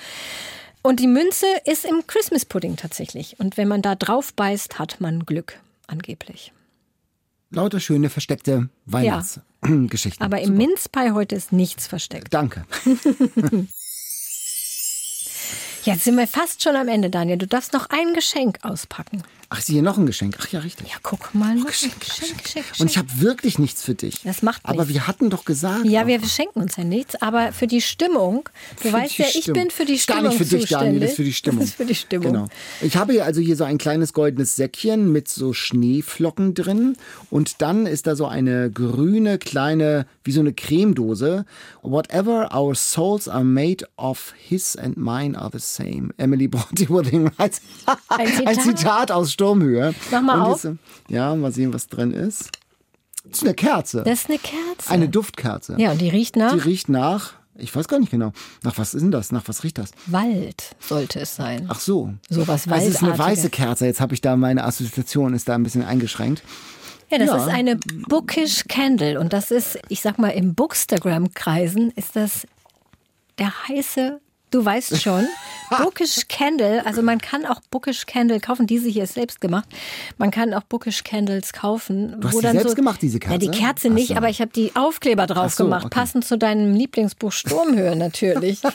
Und die Münze ist im Christmas Pudding tatsächlich. Und wenn man da drauf beißt, hat man Glück, angeblich. Lauter schöne versteckte Weihnachtsgeschichten. Aber im Minzpie heute ist nichts versteckt. Danke. [LAUGHS] Jetzt sind wir fast schon am Ende, Daniel. Du darfst noch ein Geschenk auspacken. Ach, ist hier noch ein Geschenk? Ach ja, richtig. Ja, guck mal. noch. Geschenk, Geschenk, Geschenk, Und ich habe wirklich nichts für dich. Das macht Aber nichts. wir hatten doch gesagt. Ja, wir schenken uns ja nichts, aber für die Stimmung, du Für weißt ja, ich Stimmung. bin für die Stimmung Gar nicht für dich, Daniel, das ist für die zuständig. Stimmung. Das ist für die Stimmung. Genau. Ich habe hier also hier so ein kleines goldenes Säckchen mit so Schneeflocken drin und dann ist da so eine grüne kleine, wie so eine Cremedose. Whatever our souls are made of, his and mine are the same. Emily Bronte [LAUGHS] Ein Zitat. ein Zitat aus Sturmhöhe. Mach mal Und auf. jetzt, ja, mal sehen, was drin ist. Das ist eine Kerze. Das ist eine Kerze. eine Duftkerze. ja, und die riecht nach. Die riecht nach Ich weiß gar nicht genau. Nach was ist denn das? Nach was riecht das? Wald sollte es sein. Ach so. Sowas Also es ist eine Waldartiges. weiße Kerze. Jetzt habe ich da meine Assoziation ist da ein bisschen eingeschränkt. Ja, das Ja. ist eine Bookish Candle und das ist, ich sag mal, im Bookstagram-Kreisen ist das der heiße, du weißt schon, [LAUGHS] Bookish Candle. Also man kann auch Bookish Candle kaufen. Diese hier ist selbst gemacht. Man kann auch Bookish Candles kaufen. Du hast wo die dann selbst so, gemacht, diese Ja, die Kerze? Kerze Ach nicht, so. aber ich habe die Aufkleber drauf so, gemacht, okay. passend zu deinem Lieblingsbuch Sturmhöhe natürlich. [LAUGHS]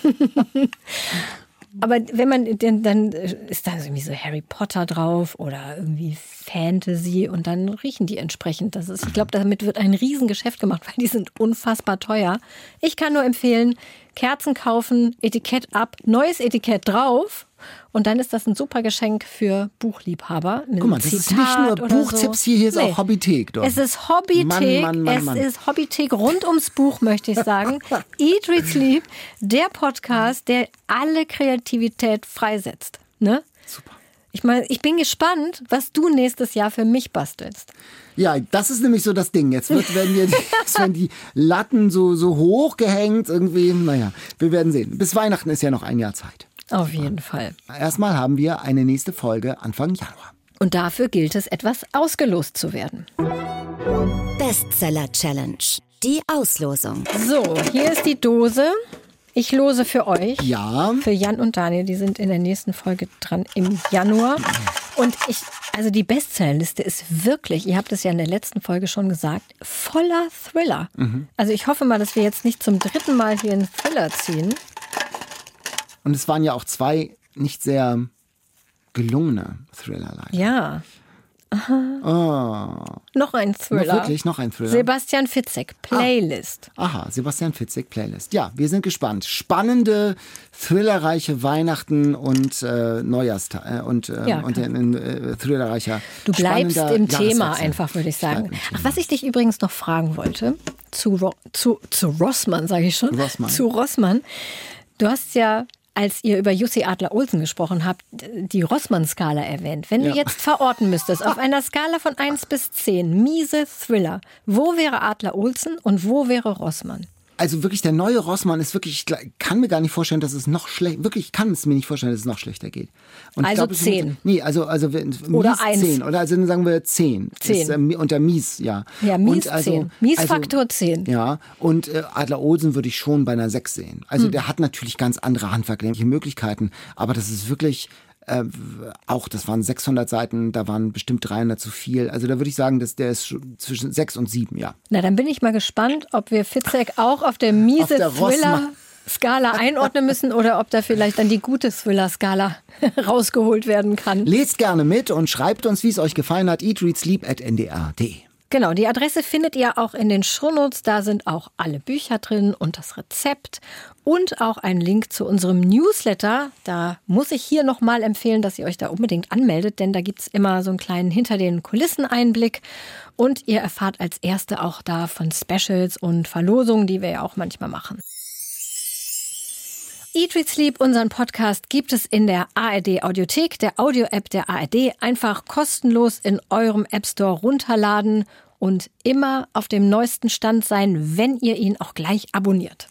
[LAUGHS] Aber wenn man den, dann ist da irgendwie so Harry Potter drauf oder irgendwie Fantasy und dann riechen die entsprechend. Das ist, ich glaube, damit wird ein Riesengeschäft gemacht, weil die sind unfassbar teuer. Ich kann nur empfehlen, Kerzen kaufen, Etikett ab, neues Etikett drauf und dann ist das ein super Geschenk für Buchliebhaber. Guck mal, das ist Zitat nicht nur oder Buchtipps hier, hier ist auch Hobbythek. Es ist Hobbythek, Mann, Mann, Mann, es Mann. ist Hobbythek rund ums Buch, möchte ich sagen. [LAUGHS] Eat, Read, Sleep, der Podcast, der alle Kreativität freisetzt. Ne? Super. Ich meine, ich bin gespannt, was du nächstes Jahr für mich bastelst. Ja, das ist nämlich so das Ding. Jetzt wird, werden, wir, [LAUGHS] jetzt werden die Latten so, so hoch gehängt irgendwie. Naja, wir werden sehen. Bis Weihnachten ist ja noch ein Jahr Zeit. Auf jeden Fall. Erstmal haben wir eine nächste Folge Anfang Januar. Und dafür gilt es, etwas ausgelost zu werden. Bestseller Challenge. Die Auslosung. So, hier ist die Dose. Ich lose für euch. Ja, Für Jan und Daniel, die sind in der nächsten Folge dran im Januar. Und ich, also die Bestsellerliste ist wirklich, ihr habt es ja in der letzten Folge schon gesagt, voller Thriller. Also ich hoffe mal, dass wir jetzt nicht zum dritten Mal hier einen Thriller ziehen. Und es waren ja auch zwei nicht sehr gelungene Thriller leider. Ja. Noch ein Thriller. Noch wirklich noch ein Thriller? Sebastian Fitzek, Playlist. Aha, Sebastian Fitzek Playlist. Ja, wir sind gespannt. Spannende, thrillerreiche Weihnachten und äh, Neujahrstag äh, und, äh, Ja, und ein äh, thrillerreicher. Du bleibst im Thema einfach, würde ich sagen. Thema. Ach, was ich dich übrigens noch fragen wollte, zu, Ro zu, zu Rossmann, sage ich schon. Rossmann. Zu Rossmann. Du hast ja, als ihr über Jussi Adler-Olsen gesprochen habt, die Rossmann-Skala erwähnt. Wenn Ja. du jetzt verorten müsstest, auf einer Skala von 1 bis 10, miese Thriller, wo wäre Adler-Olsen und wo wäre Rossmann? Also wirklich, der neue Rossmann ist wirklich, ich kann mir gar nicht vorstellen, dass es noch schlecht, wirklich, ich kann es mir nicht vorstellen, dass es noch schlechter geht. Und Also glaub, 10. Wird, nee, also, also Oder mies eins. 10. Oder also dann sagen wir 10. 10. Ist, äh, unter mies, ja. Ja, mies Und also- 10. Miesfaktor 10. Ja, und äh, Adler Olsen würde ich schon bei einer 6 sehen. Hm. Also der hat natürlich ganz andere handwerkliche Möglichkeiten, aber das ist wirklich äh, auch, das waren 600 Seiten, da waren bestimmt 300 zu viel. Also da würde ich sagen, dass der ist zwischen 6 und 7, ja. Na, dann bin ich mal gespannt, ob wir Fitzek auch auf der miese Rossmann. Thriller-Skala einordnen müssen oder ob da vielleicht dann die gute Thriller-Skala [LAUGHS] rausgeholt werden kann. Lest gerne mit und schreibt uns, wie es euch gefallen hat. eatreadsleep.ndr.de. Genau, die Adresse findet ihr auch in den Shownotes. Da sind auch alle Bücher drin und das Rezept und auch ein Link zu unserem Newsletter. Da muss ich hier nochmal empfehlen, dass ihr euch da unbedingt anmeldet, denn da gibt's immer so einen kleinen hinter den Kulissen Einblick und ihr erfahrt als Erste auch da von Specials und Verlosungen, die wir ja auch manchmal machen. Eat, Read, Sleep, unseren Podcast, gibt es in der ARD Audiothek, der Audio-App der ARD. Einfach kostenlos in eurem App Store runterladen und immer auf dem neuesten Stand sein, wenn ihr ihn auch gleich abonniert.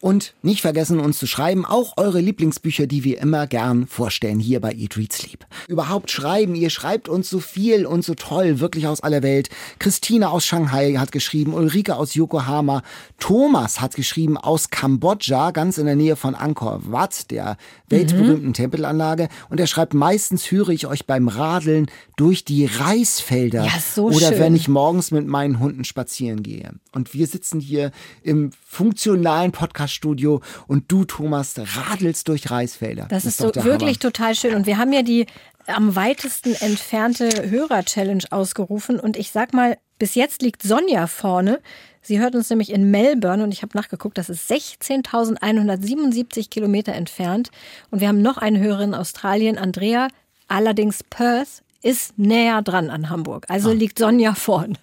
Und nicht vergessen, uns zu schreiben, auch eure Lieblingsbücher, die wir immer gern vorstellen, hier bei Eat, Read, Sleep. Überhaupt schreiben, ihr schreibt uns so viel und so toll, wirklich aus aller Welt. Christine aus Shanghai hat geschrieben, Ulrike aus Yokohama, Thomas hat geschrieben aus Kambodscha, ganz in der Nähe von Angkor Wat, der weltberühmten Tempelanlage. Und er schreibt, meistens höre ich euch beim Radeln durch die Reisfelder. Ja, so Oder schön. wenn ich morgens mit meinen Hunden spazieren gehe. Und wir sitzen hier im funktionalen Podcaststudio und du, Thomas, radelst durch Reisfelder. Das ist doch so wirklich Hammer. total schön. Und wir haben ja die am weitesten entfernte Hörer-Challenge ausgerufen. Und ich sag mal, bis jetzt liegt Sonja vorne. Sie hört uns nämlich in Melbourne und ich habe nachgeguckt, das ist 16.177 Kilometer entfernt. Und wir haben noch eine Hörerin in Australien, Andrea. Allerdings Perth ist näher dran an Hamburg. Ah. Also liegt Sonja vorne.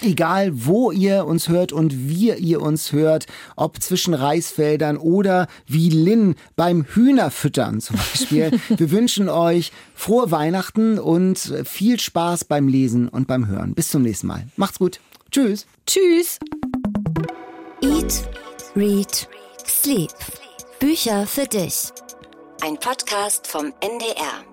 Egal, wo ihr uns hört und wie ihr uns hört, ob zwischen Reisfeldern oder wie Lynn beim Hühnerfüttern zum Beispiel. [LAUGHS] wir wünschen euch frohe Weihnachten und viel Spaß beim Lesen und beim Hören. Bis zum nächsten Mal. Macht's gut. Tschüss. Tschüss. Eat, Read, Sleep. Bücher für dich. Ein Podcast vom NDR.